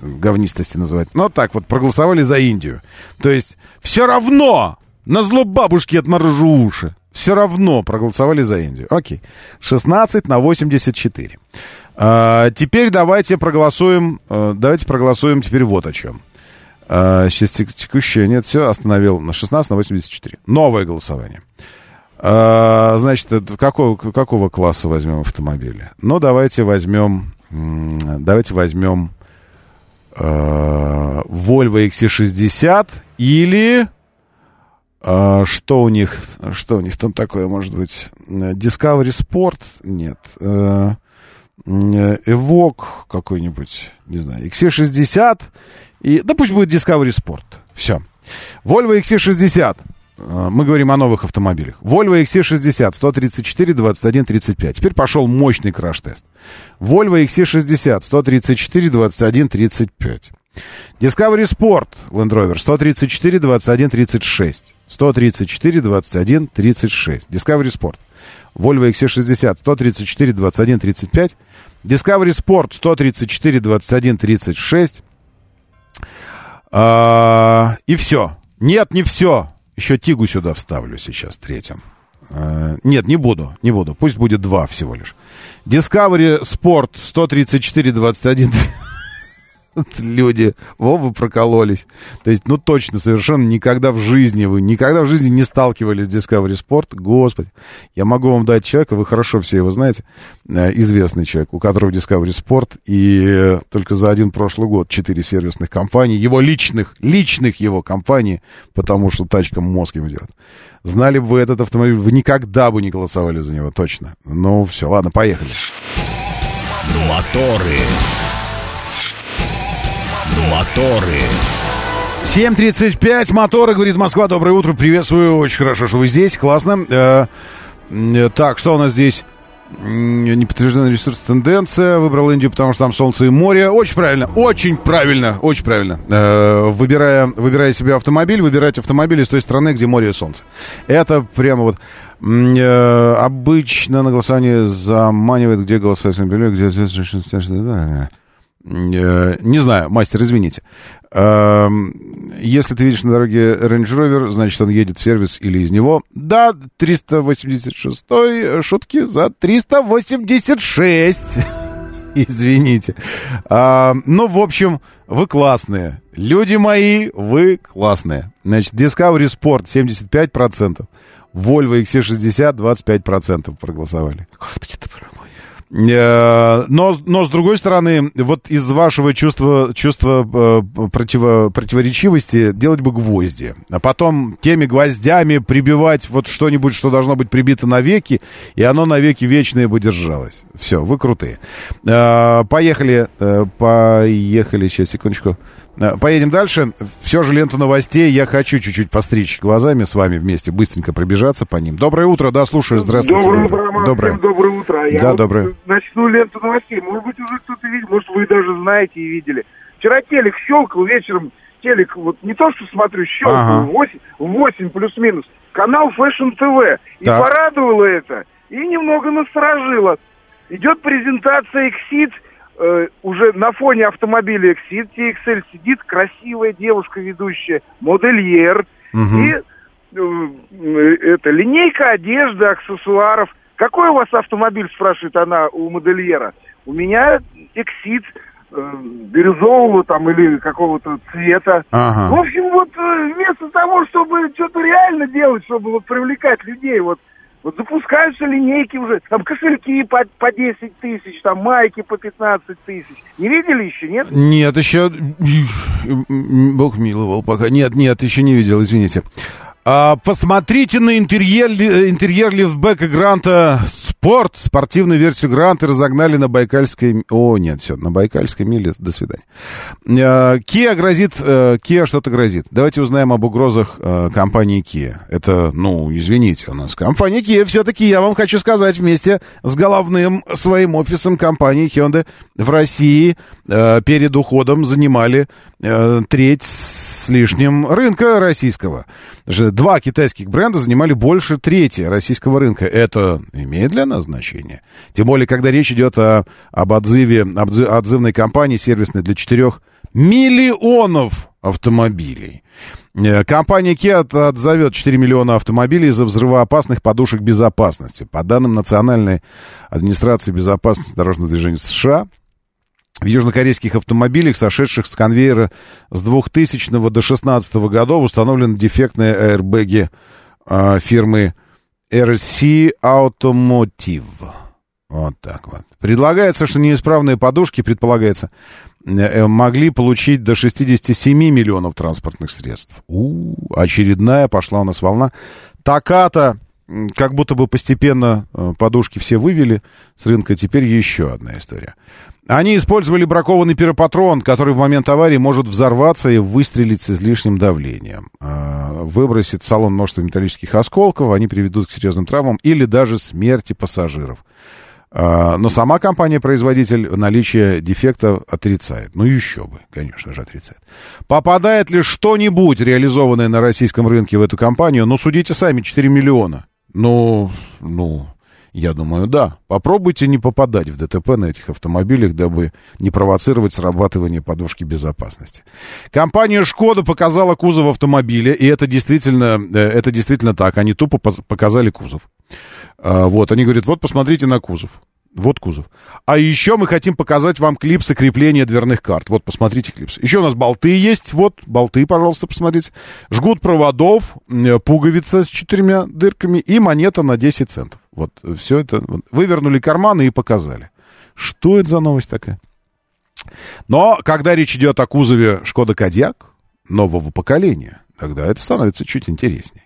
говнистости называть, но так вот, проголосовали за Индию. То есть, все равно, на зло бабушки отморожу уши, все равно проголосовали за Индию. Окей, 16 на 84. А, теперь давайте проголосуем, э, давайте проголосуем теперь вот о чем. А, сейчас текущее, нет, все, остановил на 16 на 84. Новое голосование. А, значит, какого, какого класса возьмем автомобили? Ну, давайте возьмем, давайте возьмем э, Volvo XC60 или что у них, что у них там такое, может быть, Discovery Sport? Нет. Э, Evoque какой-нибудь, не знаю, XC60 и, да пусть будет Discovery Sport. Все. Volvo XC60. Э, мы говорим о новых автомобилях. Volvo XC60, 134, 21, 35. Теперь пошел мощный краш-тест. Volvo XC60, 134, 21, 35. Discovery Sport Land Rover 134, 21, 36. 134, 21, 36. Discovery Sport. Volvo XC60 134, 21, 35. Discovery Sport 134, 21, 36. А, и все. Нет, не все. Еще Тигу сюда вставлю сейчас третьим. А, нет, не буду, не буду. Пусть будет два всего лишь. Discovery Sport 134, 21, *laughs* люди, во, вы прокололись. То есть, ну, точно, совершенно никогда в жизни вы, никогда в жизни не сталкивались с Discovery Sport. Господи, я могу вам дать человека, вы хорошо все его знаете, э, известный человек, у которого Discovery Sport, и только за один прошлый год четыре сервисных компании, его личных, личных его компаний, потому что тачка мозг ему делает. Знали бы вы этот автомобиль, вы никогда бы не голосовали за него, точно. Ну, все, ладно, поехали. Моторы. Моторы. 7.35, моторы, говорит Москва. Доброе утро, приветствую. Очень хорошо, что вы здесь. Классно. Э, э, так, что у нас здесь? Не подтвержденная ресурс тенденция. Выбрал Индию, потому что там солнце и море. Очень правильно, очень правильно, очень правильно. Э, выбирая, выбирая себе автомобиль, выбирать автомобиль из той страны, где море и солнце. Это прямо вот э, обычно на голосование заманивает, где голосовать, где Э, не знаю, мастер, извините. Эм, если ты видишь на дороге Range Rover, значит, он едет в сервис или из него. Да, 386 шутки за 386. *laughs* Извините. А, ну, в общем, вы классные. Люди мои, вы классные. Значит, Discovery Sport 75%. Volvo XC60 25% проголосовали. Господи, ты Э, но, но с другой стороны, вот из вашего чувства, чувства э, противо, противоречивости делать бы гвозди. А потом теми гвоздями прибивать вот что-нибудь, что должно быть прибито навеки, и оно навеки вечное бы держалось. Все, вы крутые. Э, поехали, поехали, сейчас, секундочку. Э, поедем дальше. Все же ленту новостей. Я хочу чуть-чуть постричь глазами с вами вместе, быстренько пробежаться по ним. Доброе утро, да, слушаю. Здравствуйте. Доброе утро, Роман. Доброе. Всем доброе утро. Я да, вот доброе. начну ленту новостей. Может быть, уже кто-то видел, может, вы даже знаете и видели. Вчера телек щелкал вечером. Телек, вот не то, что смотрю, щелкал, ага. 8, 8 плюс-минус. Канал Fashion TV. И так. порадовало это, и немного насторожило. Идет презентация Exit э, уже на фоне автомобиля Exit TXL сидит красивая девушка ведущая, модельер. Угу. И э, это линейка одежды, аксессуаров. Какой у вас автомобиль, спрашивает она у модельера. У меня Exit э, бирюзового там или какого-то цвета. Ага. В общем, вот э, вместо того, чтобы что-то реально делать, чтобы вот привлекать людей, вот вот запускаются линейки уже, там кошельки по, по 10 тысяч, там майки по 15 тысяч. Не видели еще, нет? Нет, еще... Бог миловал пока. Нет, нет, еще не видел, извините. А, посмотрите на интерьер, интерьер лифтбека Гранта Спорт. Спортивную версию Гранта разогнали на Байкальской... О, нет, все, на Байкальской миле. До свидания. Kia грозит... А, Kia что-то грозит. Давайте узнаем об угрозах а, компании Kia. Это, ну, извините, у нас компания Kia все-таки, я вам хочу сказать, вместе с головным своим офисом компании Hyundai в России перед уходом занимали треть с лишним рынка российского. Два китайских бренда занимали больше трети российского рынка. Это имеет для нас значение. Тем более, когда речь идет о, об отзыве, об отзывной компании сервисной для четырех миллионов автомобилей. Э, компания Kia отзовет 4 миллиона автомобилей из-за взрывоопасных подушек безопасности. По данным Национальной администрации безопасности дорожного движения США, в южнокорейских автомобилях, сошедших с конвейера с 2000 до 2016 годов, установлены дефектные аэрбэги э, фирмы RC Automotive. Вот так вот. Предлагается, что неисправные подушки, предполагается, э, могли получить до 67 миллионов транспортных средств. У, очередная пошла у нас волна. Таката, как будто бы постепенно э, подушки все вывели с рынка, теперь еще одна история. Они использовали бракованный пиропатрон, который в момент аварии может взорваться и выстрелить с излишним давлением. А, выбросит в салон множество металлических осколков, они приведут к серьезным травмам или даже смерти пассажиров. А, но сама компания-производитель наличие дефекта отрицает. Ну, еще бы, конечно же, отрицает. Попадает ли что-нибудь, реализованное на российском рынке в эту компанию? Ну, судите сами, 4 миллиона. Ну, ну, я думаю, да. Попробуйте не попадать в ДТП на этих автомобилях, дабы не провоцировать срабатывание подушки безопасности. Компания «Шкода» показала кузов автомобиля, и это действительно, э, это действительно так. Они тупо показали кузов. А, вот, они говорят, вот посмотрите на кузов. Вот кузов. А еще мы хотим показать вам клипсы крепления дверных карт. Вот, посмотрите клипсы. Еще у нас болты есть. Вот, болты, пожалуйста, посмотрите. Жгут проводов, пуговица с четырьмя дырками и монета на 10 центов. Вот, все это. Вывернули карманы и показали. Что это за новость такая? Но, когда речь идет о кузове Шкода Кодиак нового поколения, тогда это становится чуть интереснее.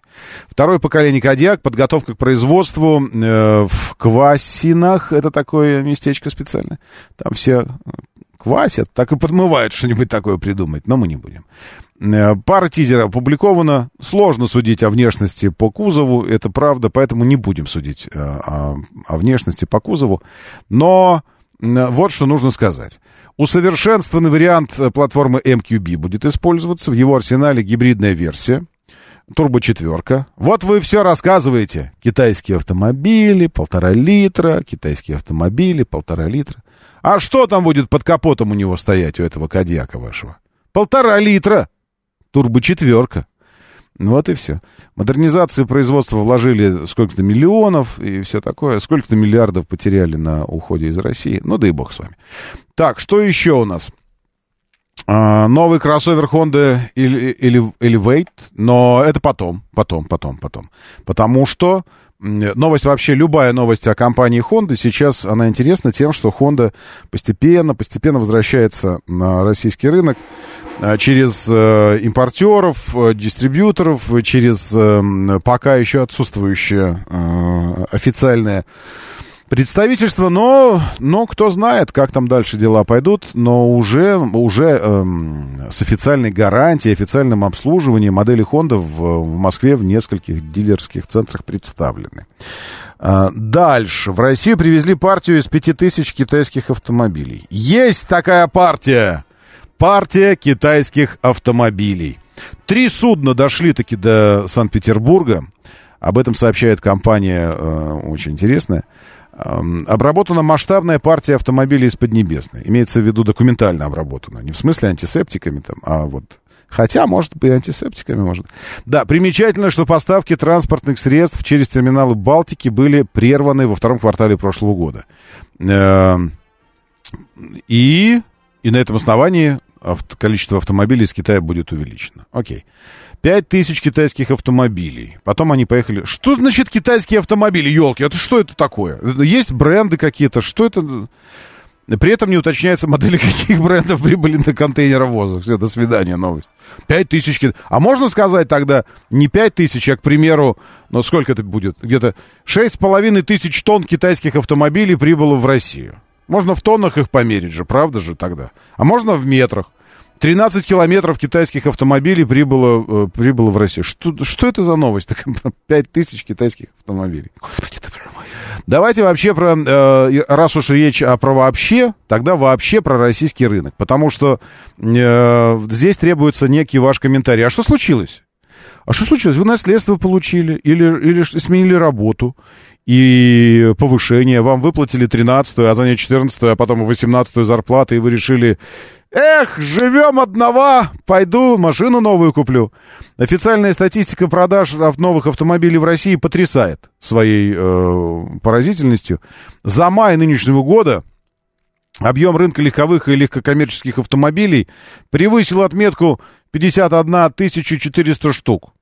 Второе поколение Кадьяк, подготовка к производству э, в Квасинах, это такое местечко специальное. Там все квасят, так и подмывают что-нибудь такое придумать, но мы не будем. Э, пара тизера опубликована. Сложно судить о внешности по кузову, это правда, поэтому не будем судить э, о, о внешности по кузову. Но э, вот что нужно сказать. Усовершенствованный вариант платформы MQB будет использоваться. В его арсенале гибридная версия турбочетверка. Вот вы все рассказываете. Китайские автомобили, полтора литра, китайские автомобили, полтора литра. А что там будет под капотом у него стоять, у этого кадьяка вашего? Полтора литра. Турбочетверка. Вот и все. Модернизацию производства вложили сколько-то миллионов и все такое. Сколько-то миллиардов потеряли на уходе из России. Ну да и бог с вами. Так, что еще у нас? А, новый кроссовер Honda Elevate, но это потом, потом, потом, потом. Потому что новость вообще, любая новость о компании Honda сейчас, она интересна тем, что Honda постепенно, постепенно возвращается на российский рынок а, через э, импортеров, э, дистрибьюторов, через э, пока еще отсутствующее э, официальное представительство, но, но кто знает, как там дальше дела пойдут, но уже, уже эм, с официальной гарантией, официальным обслуживанием модели Honda в, в Москве в нескольких дилерских центрах представлены. А, дальше. В Россию привезли партию из 5000 китайских автомобилей. Есть такая партия! Партия китайских автомобилей. Три судна дошли таки до Санкт-Петербурга. Об этом сообщает компания э, очень интересная. Обработана масштабная партия автомобилей из Поднебесной. Имеется в виду документально обработана. Не в смысле антисептиками, там, а вот... Хотя, может быть, антисептиками, может. Да, примечательно, что поставки транспортных средств через терминалы Балтики были прерваны во втором квартале прошлого года. Эм, и, и на этом основании количество автомобилей из Китая будет увеличено. Окей. 5 тысяч китайских автомобилей. Потом они поехали. Что значит китайские автомобили, елки? Это что это такое? Есть бренды какие-то? Что это? При этом не уточняется модели *laughs* каких брендов прибыли на контейнеровозах. Все, до свидания, новость. 5 тысяч. А можно сказать тогда не 5 тысяч, а, к примеру, ну сколько это будет? Где-то 6,5 тысяч тонн китайских автомобилей прибыло в Россию. Можно в тоннах их померить же, правда же тогда? А можно в метрах. 13 километров китайских автомобилей прибыло, э, прибыло в Россию. Что, что это за новость? 5 *laughs* тысяч китайских автомобилей. Давайте вообще про, э, раз уж речь о про вообще, тогда вообще про российский рынок. Потому что э, здесь требуется некий ваш комментарий. А что случилось? А что случилось? Вы наследство получили или, или сменили работу? И повышение, вам выплатили 13-ю, а за ней 14-ю, а потом 18-ю зарплату, и вы решили, эх, живем одного, пойду машину новую куплю. Официальная статистика продаж новых автомобилей в России потрясает своей э, поразительностью. За май нынешнего года объем рынка легковых и легкокоммерческих автомобилей превысил отметку 51 400 штук.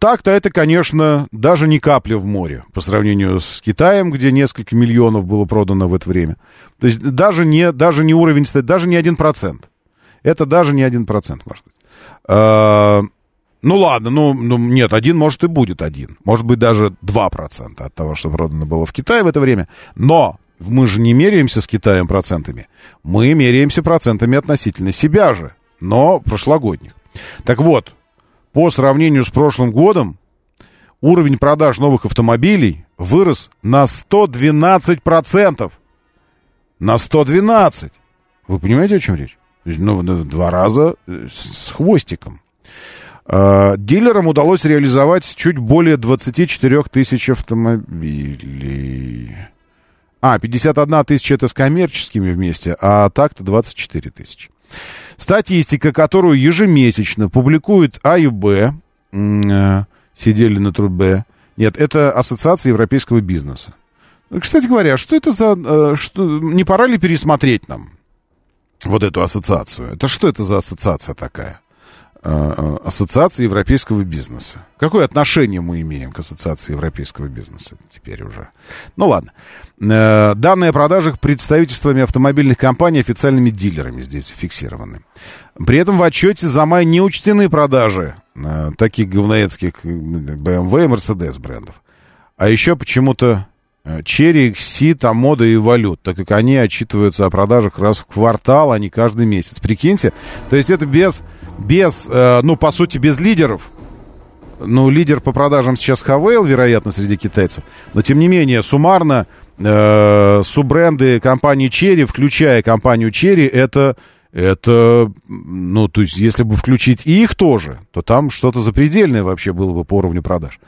Так-то это, конечно, даже не капля в море по сравнению с Китаем, где несколько миллионов было продано в это время. То есть даже не, даже не уровень, даже не один процент. Это даже не один процент, может быть. А, ну ладно, ну, ну нет, один может и будет один. Может быть даже два процента от того, что продано было в Китае в это время. Но мы же не меряемся с Китаем процентами. Мы меряемся процентами относительно себя же, но прошлогодних. Так вот, по сравнению с прошлым годом уровень продаж новых автомобилей вырос на 112%. На 112. Вы понимаете, о чем речь? Ну, два раза э, с хвостиком. А, дилерам удалось реализовать чуть более 24 тысяч автомобилей. А, 51 тысяча это с коммерческими вместе, а так-то 24 тысячи. Статистика, которую ежемесячно публикует АЮБ, э, сидели на трубе. Нет, это Ассоциация европейского бизнеса. Кстати говоря, что это за... Э, что, не пора ли пересмотреть нам вот эту ассоциацию? Это что это за ассоциация такая? Э, ассоциации европейского бизнеса. Какое отношение мы имеем к Ассоциации европейского бизнеса теперь уже? Ну ладно. Э, данные о продажах представительствами автомобильных компаний официальными дилерами здесь фиксированы. При этом в отчете за май не учтены продажи э, таких говноедских BMW и Mercedes брендов. А еще почему-то Черри, XC, Тамода и Валют, так как они отчитываются о продажах раз в квартал, а не каждый месяц. Прикиньте, то есть это без без, э, ну, по сути, без лидеров. Ну, лидер по продажам сейчас Хавейл, вероятно, среди китайцев. Но, тем не менее, суммарно э, суббренды компании Черри, включая компанию Черри, это, это, ну, то есть, если бы включить и их тоже, то там что-то запредельное вообще было бы по уровню продаж.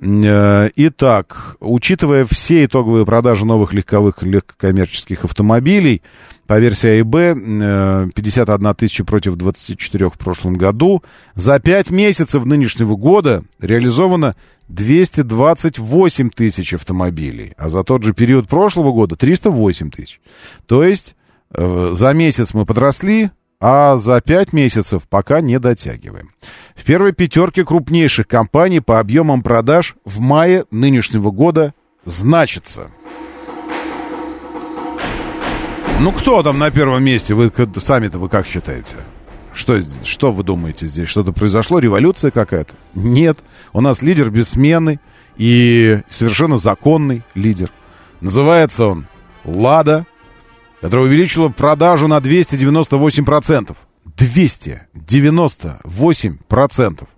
Э, итак, учитывая все итоговые продажи новых легковых легкокоммерческих автомобилей, по версии АИБ 51 э, тысяча против 24 в прошлом году. За 5 месяцев нынешнего года реализовано 228 тысяч автомобилей, а за тот же период прошлого года 308 тысяч. То есть э, за месяц мы подросли, а за 5 месяцев пока не дотягиваем. В первой пятерке крупнейших компаний по объемам продаж в мае нынешнего года значится – ну, кто там на первом месте? Вы сами-то вы как считаете? Что, что вы думаете здесь? Что-то произошло? Революция какая-то? Нет. У нас лидер бессменный и совершенно законный лидер. Называется он «Лада», которая увеличила продажу на 298%. 298%.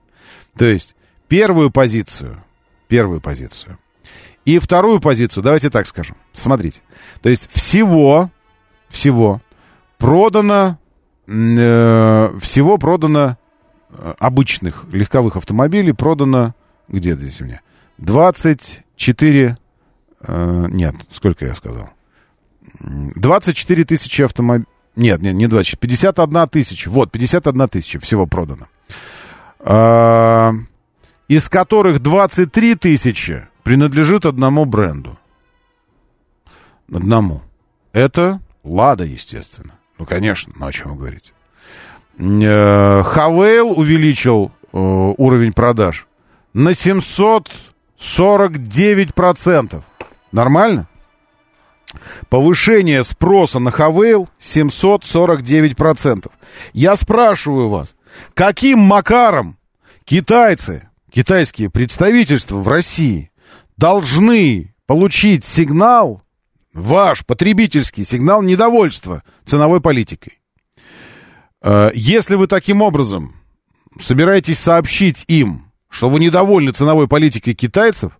То есть первую позицию, первую позицию и вторую позицию, давайте так скажем. Смотрите. То есть всего всего продано, э, всего продано э, обычных легковых автомобилей продано, где здесь у меня? 24, э, нет, сколько я сказал? 24 тысячи автомобилей. Нет, нет, не 20, 51 тысяча. Вот, 51 тысяча всего продано. А, из которых 23 тысячи принадлежит одному бренду. Одному. Это Лада, естественно. Ну, конечно, ну о чем вы говорите. Э, Хавейл увеличил э, уровень продаж на 749%. Нормально? Повышение спроса на Хавейл 749%. Я спрашиваю вас, каким макаром китайцы, китайские представительства в России должны получить сигнал ваш потребительский сигнал недовольства ценовой политикой. Э, если вы таким образом собираетесь сообщить им, что вы недовольны ценовой политикой китайцев,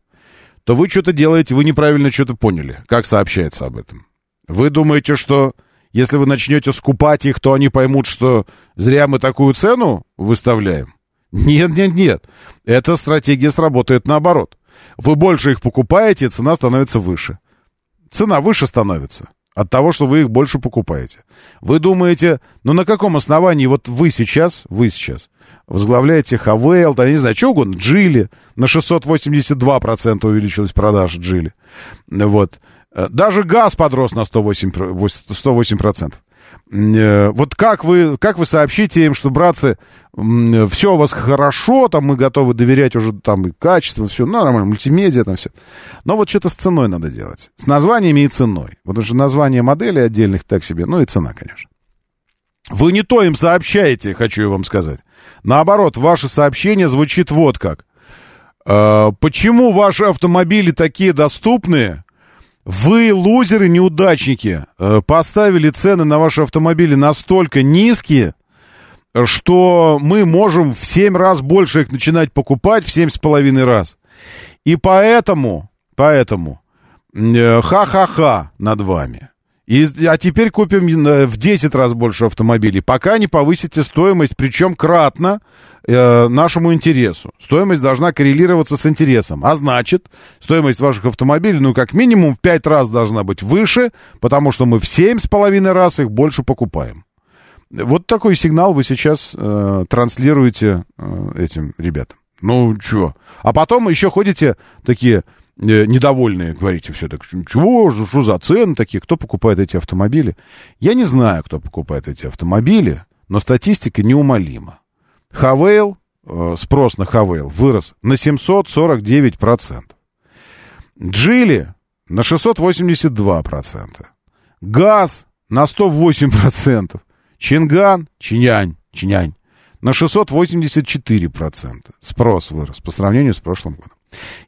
то вы что-то делаете, вы неправильно что-то поняли, как сообщается об этом. Вы думаете, что если вы начнете скупать их, то они поймут, что зря мы такую цену выставляем? Нет, нет, нет. Эта стратегия сработает наоборот. Вы больше их покупаете, цена становится выше цена выше становится от того, что вы их больше покупаете. Вы думаете, ну на каком основании вот вы сейчас, вы сейчас возглавляете Хавейл, да, не знаю, что угодно, Джили, на 682% увеличилась продажа Джили. Вот. Э, даже газ подрос на 108%. 108%. Э, вот как вы, как вы сообщите им, что, братцы, все у вас хорошо, там мы готовы доверять уже там и качество, все ну, нормально, мультимедиа там все. Но вот что-то с ценой надо делать. С названиями и ценой. Потому что название модели отдельных так себе, ну и цена, конечно. Вы не то им сообщаете, хочу я вам сказать. Наоборот, ваше сообщение звучит вот как. Э, почему ваши автомобили такие доступные, вы, лузеры, неудачники, э, поставили цены на ваши автомобили настолько низкие, что мы можем в 7 раз больше их начинать покупать, в 7,5 раз. И поэтому, поэтому, э, ха-ха-ха над вами. И, а теперь купим э, в 10 раз больше автомобилей, пока не повысите стоимость, причем кратно э, нашему интересу. Стоимость должна коррелироваться с интересом. А значит, стоимость ваших автомобилей, ну, как минимум в 5 раз должна быть выше, потому что мы в 7,5 раз их больше покупаем. Вот такой сигнал вы сейчас э, транслируете э, этим ребятам. Ну, чё? А потом еще ходите такие недовольные, говорите все так, чего, что за цены такие, кто покупает эти автомобили? Я не знаю, кто покупает эти автомобили, но статистика неумолима. Хавейл, э, спрос на Хавейл вырос на 749%. Джили на 682%. Газ на 108%. Чинган, Чинянь, Чинянь на 684%. Спрос вырос по сравнению с прошлым годом.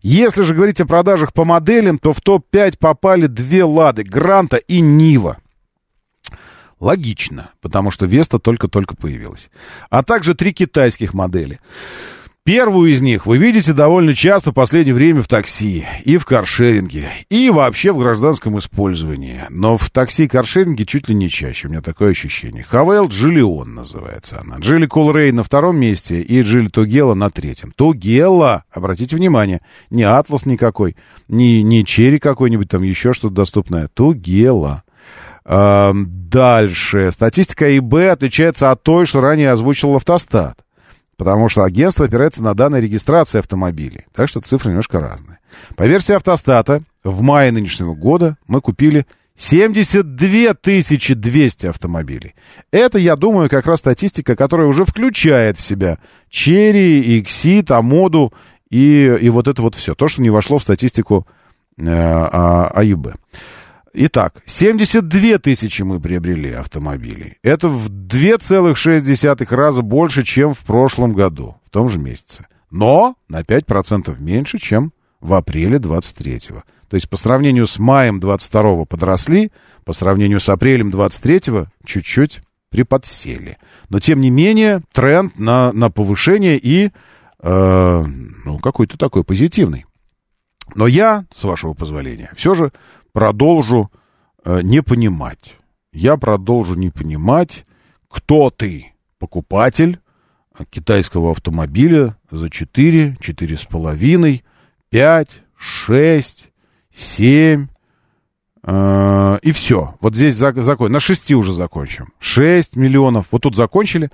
Если же говорить о продажах по моделям, то в топ-5 попали две «Лады» — «Гранта» и «Нива». Логично, потому что Веста только-только появилась. А также три китайских модели. Первую из них вы видите довольно часто в последнее время в такси и в каршеринге, и вообще в гражданском использовании. Но в такси и каршеринге чуть ли не чаще, у меня такое ощущение. Хавейл Джиллион называется она. Джилли Кулрей на втором месте и Джилли Тугела на третьем. Тугела, обратите внимание, не Атлас никакой, не, не Черри какой-нибудь, там еще что-то доступное. Тугела. Дальше. Статистика ИБ отличается от той, что ранее озвучил автостат. Потому что агентство опирается на данные регистрации автомобилей. Так что цифры немножко разные. По версии автостата, в мае нынешнего года мы купили 72 200 автомобилей. Это, я думаю, как раз статистика, которая уже включает в себя Черри, Иксит, Амоду и, и вот это вот все. То, что не вошло в статистику э, а, АИБ. Итак, 72 тысячи мы приобрели автомобилей. Это в 2,6 раза больше, чем в прошлом году, в том же месяце. Но на 5% меньше, чем в апреле 23-го. То есть по сравнению с маем 22-го подросли, по сравнению с апрелем 23-го чуть-чуть приподсели. Но тем не менее тренд на, на повышение и э, ну, какой-то такой позитивный. Но я, с вашего позволения, все же продолжу э, не понимать. Я продолжу не понимать, кто ты, покупатель китайского автомобиля за 4, 4,5, 5, 6, 7, э, и все. Вот здесь закон. На 6 уже закончим. 6 миллионов. Вот тут закончили.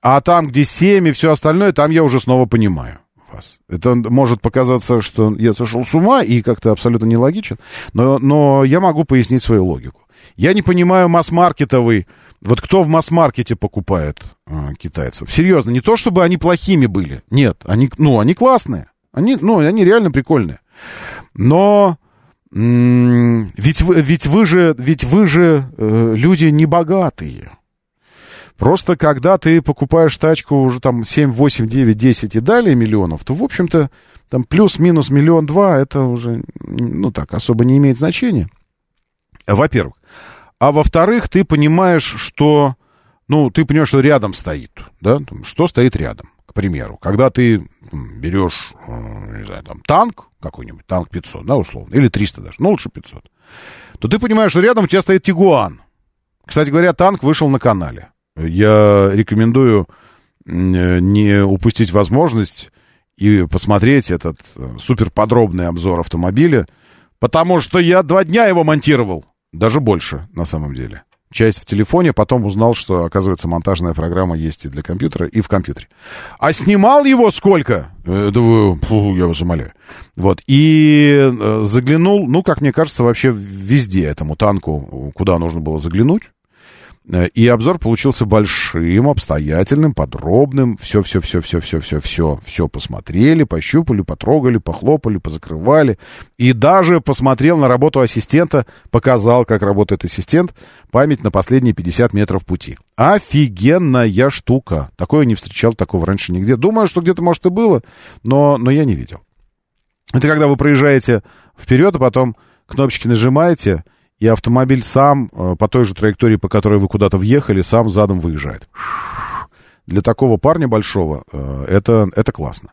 А там, где 7 и все остальное, там я уже снова понимаю вас. Это может показаться, что я сошел с ума и как-то абсолютно нелогичен, но, но я могу пояснить свою логику. Я не понимаю масс-маркетовый, вот кто в масс-маркете покупает а, китайцев? Серьезно, не то чтобы они плохими были, нет, они, ну, они классные, они, ну, они реально прикольные. Но ведь вы, ведь вы же, ведь вы же э, люди небогатые. Просто когда ты покупаешь тачку уже там 7, 8, 9, 10 и далее миллионов, то, в общем-то, там плюс-минус миллион два, это уже, ну так, особо не имеет значения. Во-первых. А во-вторых, ты понимаешь, что, ну, ты понимаешь, что рядом стоит, да, что стоит рядом, к примеру. Когда ты берешь, э, не знаю, там, танк какой-нибудь, танк 500, да, условно, или 300 даже, ну, лучше 500, то ты понимаешь, что рядом у тебя стоит Тигуан. Кстати говоря, танк вышел на канале. Я рекомендую не упустить возможность и посмотреть этот э, супер подробный обзор автомобиля, потому что я два дня его монтировал, даже больше на самом деле. часть в телефоне, потом узнал, что, оказывается, монтажная программа есть и для компьютера, и в компьютере. А снимал его сколько? Э, вы, фу, я вас умоляю. Вот, и э, заглянул, ну, как мне кажется, вообще везде этому танку, куда нужно было заглянуть. Э, и обзор получился большим, обстоятельным, подробным. Все, все, все, все, все, все, все, все посмотрели, пощупали, потрогали, похлопали, позакрывали. И даже посмотрел на работу ассистента, показал, как работает ассистент, память на последние 50 метров пути. Офигенная штука. Такое не встречал, такого раньше нигде. Думаю, что где-то, может, и было, но, но я не видел. Это когда вы проезжаете вперед, а потом кнопочки нажимаете, и автомобиль сам э, по той же траектории, по которой вы куда-то въехали, сам задом выезжает. Для такого парня большого э, это, это классно.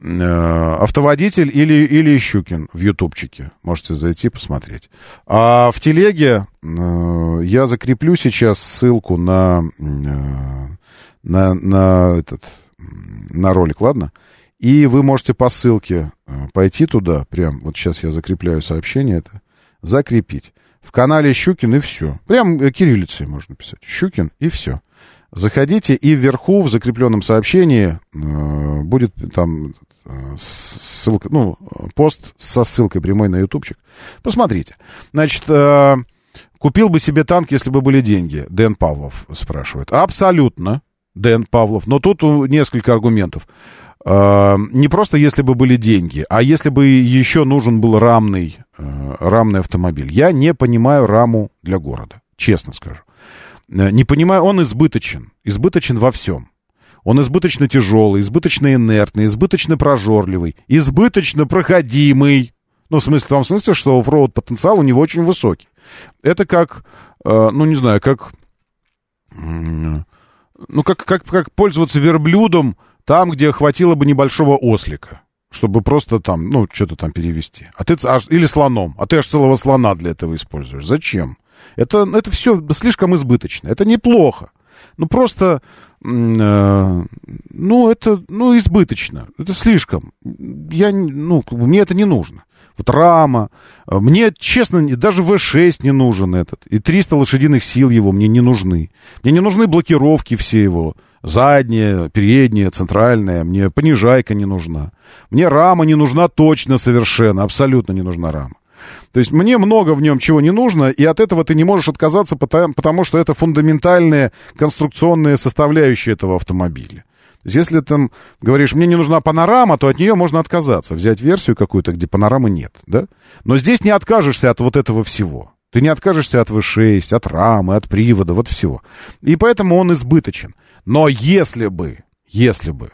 Э, автоводитель или, или Щукин в ютубчике. Можете зайти посмотреть. А в телеге я закреплю сейчас ссылку на, на, на, этот, на ролик, ладно? И вы можете по ссылке пойти туда, прям, вот сейчас я закрепляю сообщение это, закрепить. В канале Щукин и все. Прям э, кириллицей можно писать. Щукин и все. Заходите, и вверху в закрепленном сообщении э, будет там э, ссылка, ну, пост со ссылкой прямой на ютубчик. Посмотрите. Значит, э, купил бы себе танк, если бы были деньги. Дэн Павлов спрашивает. Абсолютно, Дэн Павлов. Но тут несколько аргументов. Э, не просто если бы были деньги, а если бы еще нужен был рамный, э, рамный автомобиль. Я не понимаю раму для города, честно скажу. Э, не понимаю, он избыточен, избыточен во всем. Он избыточно тяжелый, избыточно инертный, избыточно прожорливый, избыточно проходимый. Ну, в смысле, в том смысле, что оффроуд потенциал у него очень высокий. Это как, ну, не знаю, как, ну, как, как, как пользоваться верблюдом там, где хватило бы небольшого ослика, чтобы просто там, ну, что-то там перевести. А ты, аж, или слоном, а ты аж целого слона для этого используешь. Зачем? Это, это все слишком избыточно. Это неплохо. Ну, просто, э, ну, это, ну, избыточно. Это слишком. Я, ну, мне это не нужно. Вот рама. Мне, честно, даже В6 не нужен этот. И 300 лошадиных сил его мне не нужны. Мне не нужны блокировки все его задняя, передняя, центральная, мне понижайка не нужна. Мне рама не нужна точно совершенно, абсолютно не нужна рама. То есть мне много в нем чего не нужно, и от этого ты не можешь отказаться, потому, потому что это фундаментальные конструкционные составляющие этого автомобиля. То есть если ты говоришь, мне не нужна панорама, то от нее можно отказаться, взять версию какую-то, где панорамы нет, да? Но здесь не откажешься от вот этого всего. Ты не откажешься от V6, от рамы, от привода, вот всего. И поэтому он избыточен. Но если бы, если бы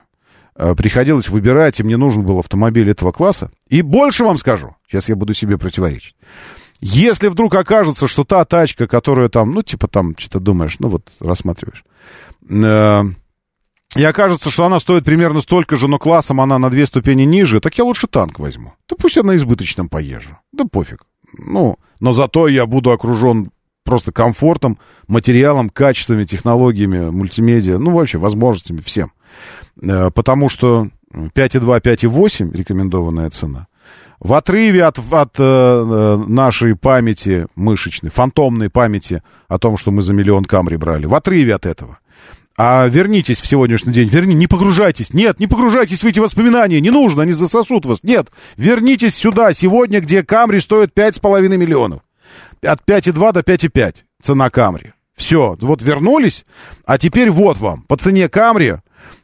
э, приходилось выбирать, и мне нужен был автомобиль этого класса, и больше вам скажу, сейчас я буду себе противоречить, если вдруг окажется, что та тачка, которая там, ну, типа там, что-то думаешь, ну, вот рассматриваешь, э, и окажется, что она стоит примерно столько же, но классом она на две ступени ниже, так я лучше танк возьму. Да пусть я на избыточном поезжу. Да пофиг. Ну, но зато я буду окружен просто комфортом, материалом, качествами, технологиями, мультимедиа, ну, вообще, возможностями, всем. Э, потому что 5,2, 5,8 рекомендованная цена. В отрыве от, от э, э, нашей памяти мышечной, фантомной памяти о том, что мы за миллион камри брали, в отрыве от этого. А вернитесь в сегодняшний день, верни, не погружайтесь, нет, не погружайтесь в эти воспоминания, не нужно, они засосут вас, нет, вернитесь сюда, сегодня, где Камри стоит 5,5 миллионов от 5,2 до 5,5 цена Камри. Все, вот вернулись, а теперь вот вам, по цене Камри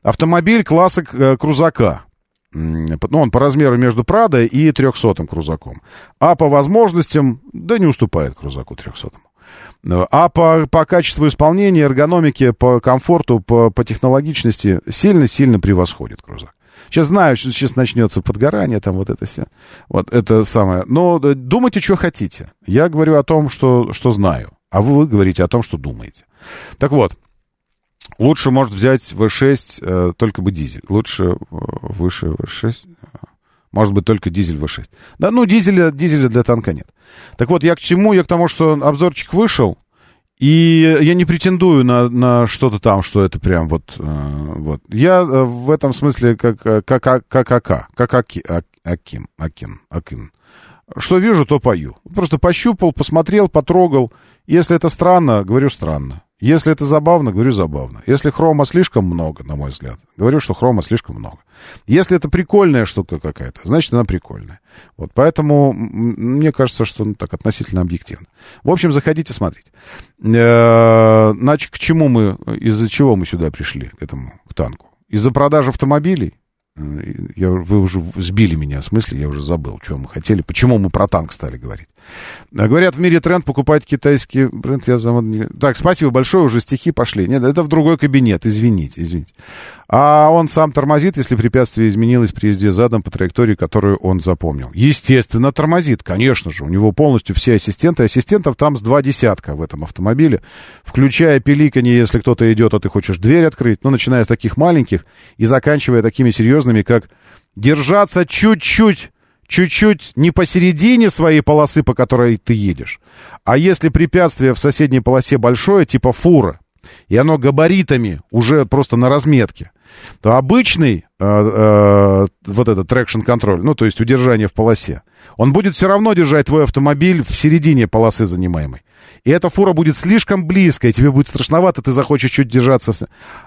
автомобиль класса э, крузака. Ну, он по размеру между Прадо и 300 крузаком. А по возможностям, да не уступает крузаку 300 а по, по качеству исполнения, эргономике, по комфорту, по, по технологичности сильно-сильно превосходит крузак. Сейчас знаю, что сейчас начнется подгорание, там вот это все. Вот это самое. Но э, думайте, что хотите. Я говорю о том, что, что знаю. А вы, вы говорите о том, что думаете. Так вот, лучше может взять V6, э, только бы дизель. Лучше э, выше V6. Может быть, только дизель V6. Да, ну, дизеля, дизеля для танка нет. Так вот, я к чему? Я к тому, что обзорчик вышел. И я не претендую на, на что-то там, что это прям вот... Э, вот. Я э, в этом смысле как, как, как, как АК, как Аки, Аким, Акин, Акин. Что вижу, то пою. Просто пощупал, посмотрел, потрогал Если это странно, говорю странно. Если это забавно, говорю забавно. Если хрома слишком много, на мой взгляд, говорю, что хрома слишком много. Если это прикольная штука какая-то, значит, она прикольная. Вот поэтому мне кажется, что ну, так относительно объективно. В общем, заходите смотреть. Э, значит, к чему мы, из-за чего мы сюда пришли, к этому, к танку? Из-за продажи автомобилей? Э, я, вы уже сбили меня в смысле, я уже забыл, что мы хотели, почему мы про танк стали говорить. А говорят, в мире тренд покупать китайский бренд. Я зам... Так, спасибо большое, уже стихи пошли. Нет, это в другой кабинет, извините, извините. А он сам тормозит, если препятствие изменилось при езде задом по траектории, которую он запомнил. Естественно, тормозит, конечно же. У него полностью все ассистенты. Ассистентов там с два десятка в этом автомобиле. Включая пиликанье, если кто-то идет, а ты хочешь дверь открыть. Ну, начиная с таких маленьких и заканчивая такими серьезными, как держаться чуть-чуть чуть-чуть не посередине своей полосы, по которой ты едешь, а если препятствие в соседней полосе большое, типа фура, и оно габаритами уже просто на разметке, то обычный э, э, вот этот traction control, ну то есть удержание в полосе, он будет все равно держать твой автомобиль в середине полосы занимаемой. И эта фура будет слишком близко, и тебе будет страшновато, ты захочешь чуть держаться.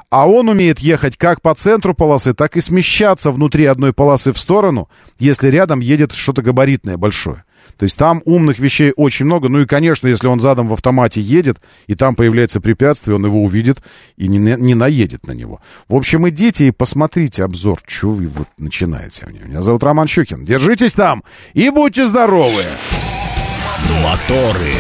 А он умеет ехать как по центру полосы, так и смещаться внутри одной полосы в сторону, если рядом едет что-то габаритное большое. То есть там умных вещей очень много. Ну и, конечно, если он задом в автомате едет, и там появляется препятствие, он его увидит и не, не наедет на него. В общем, идите и посмотрите обзор. Чего вы вот начинаете? Меня зовут Роман Щукин. Держитесь там и будьте здоровы! Моторы.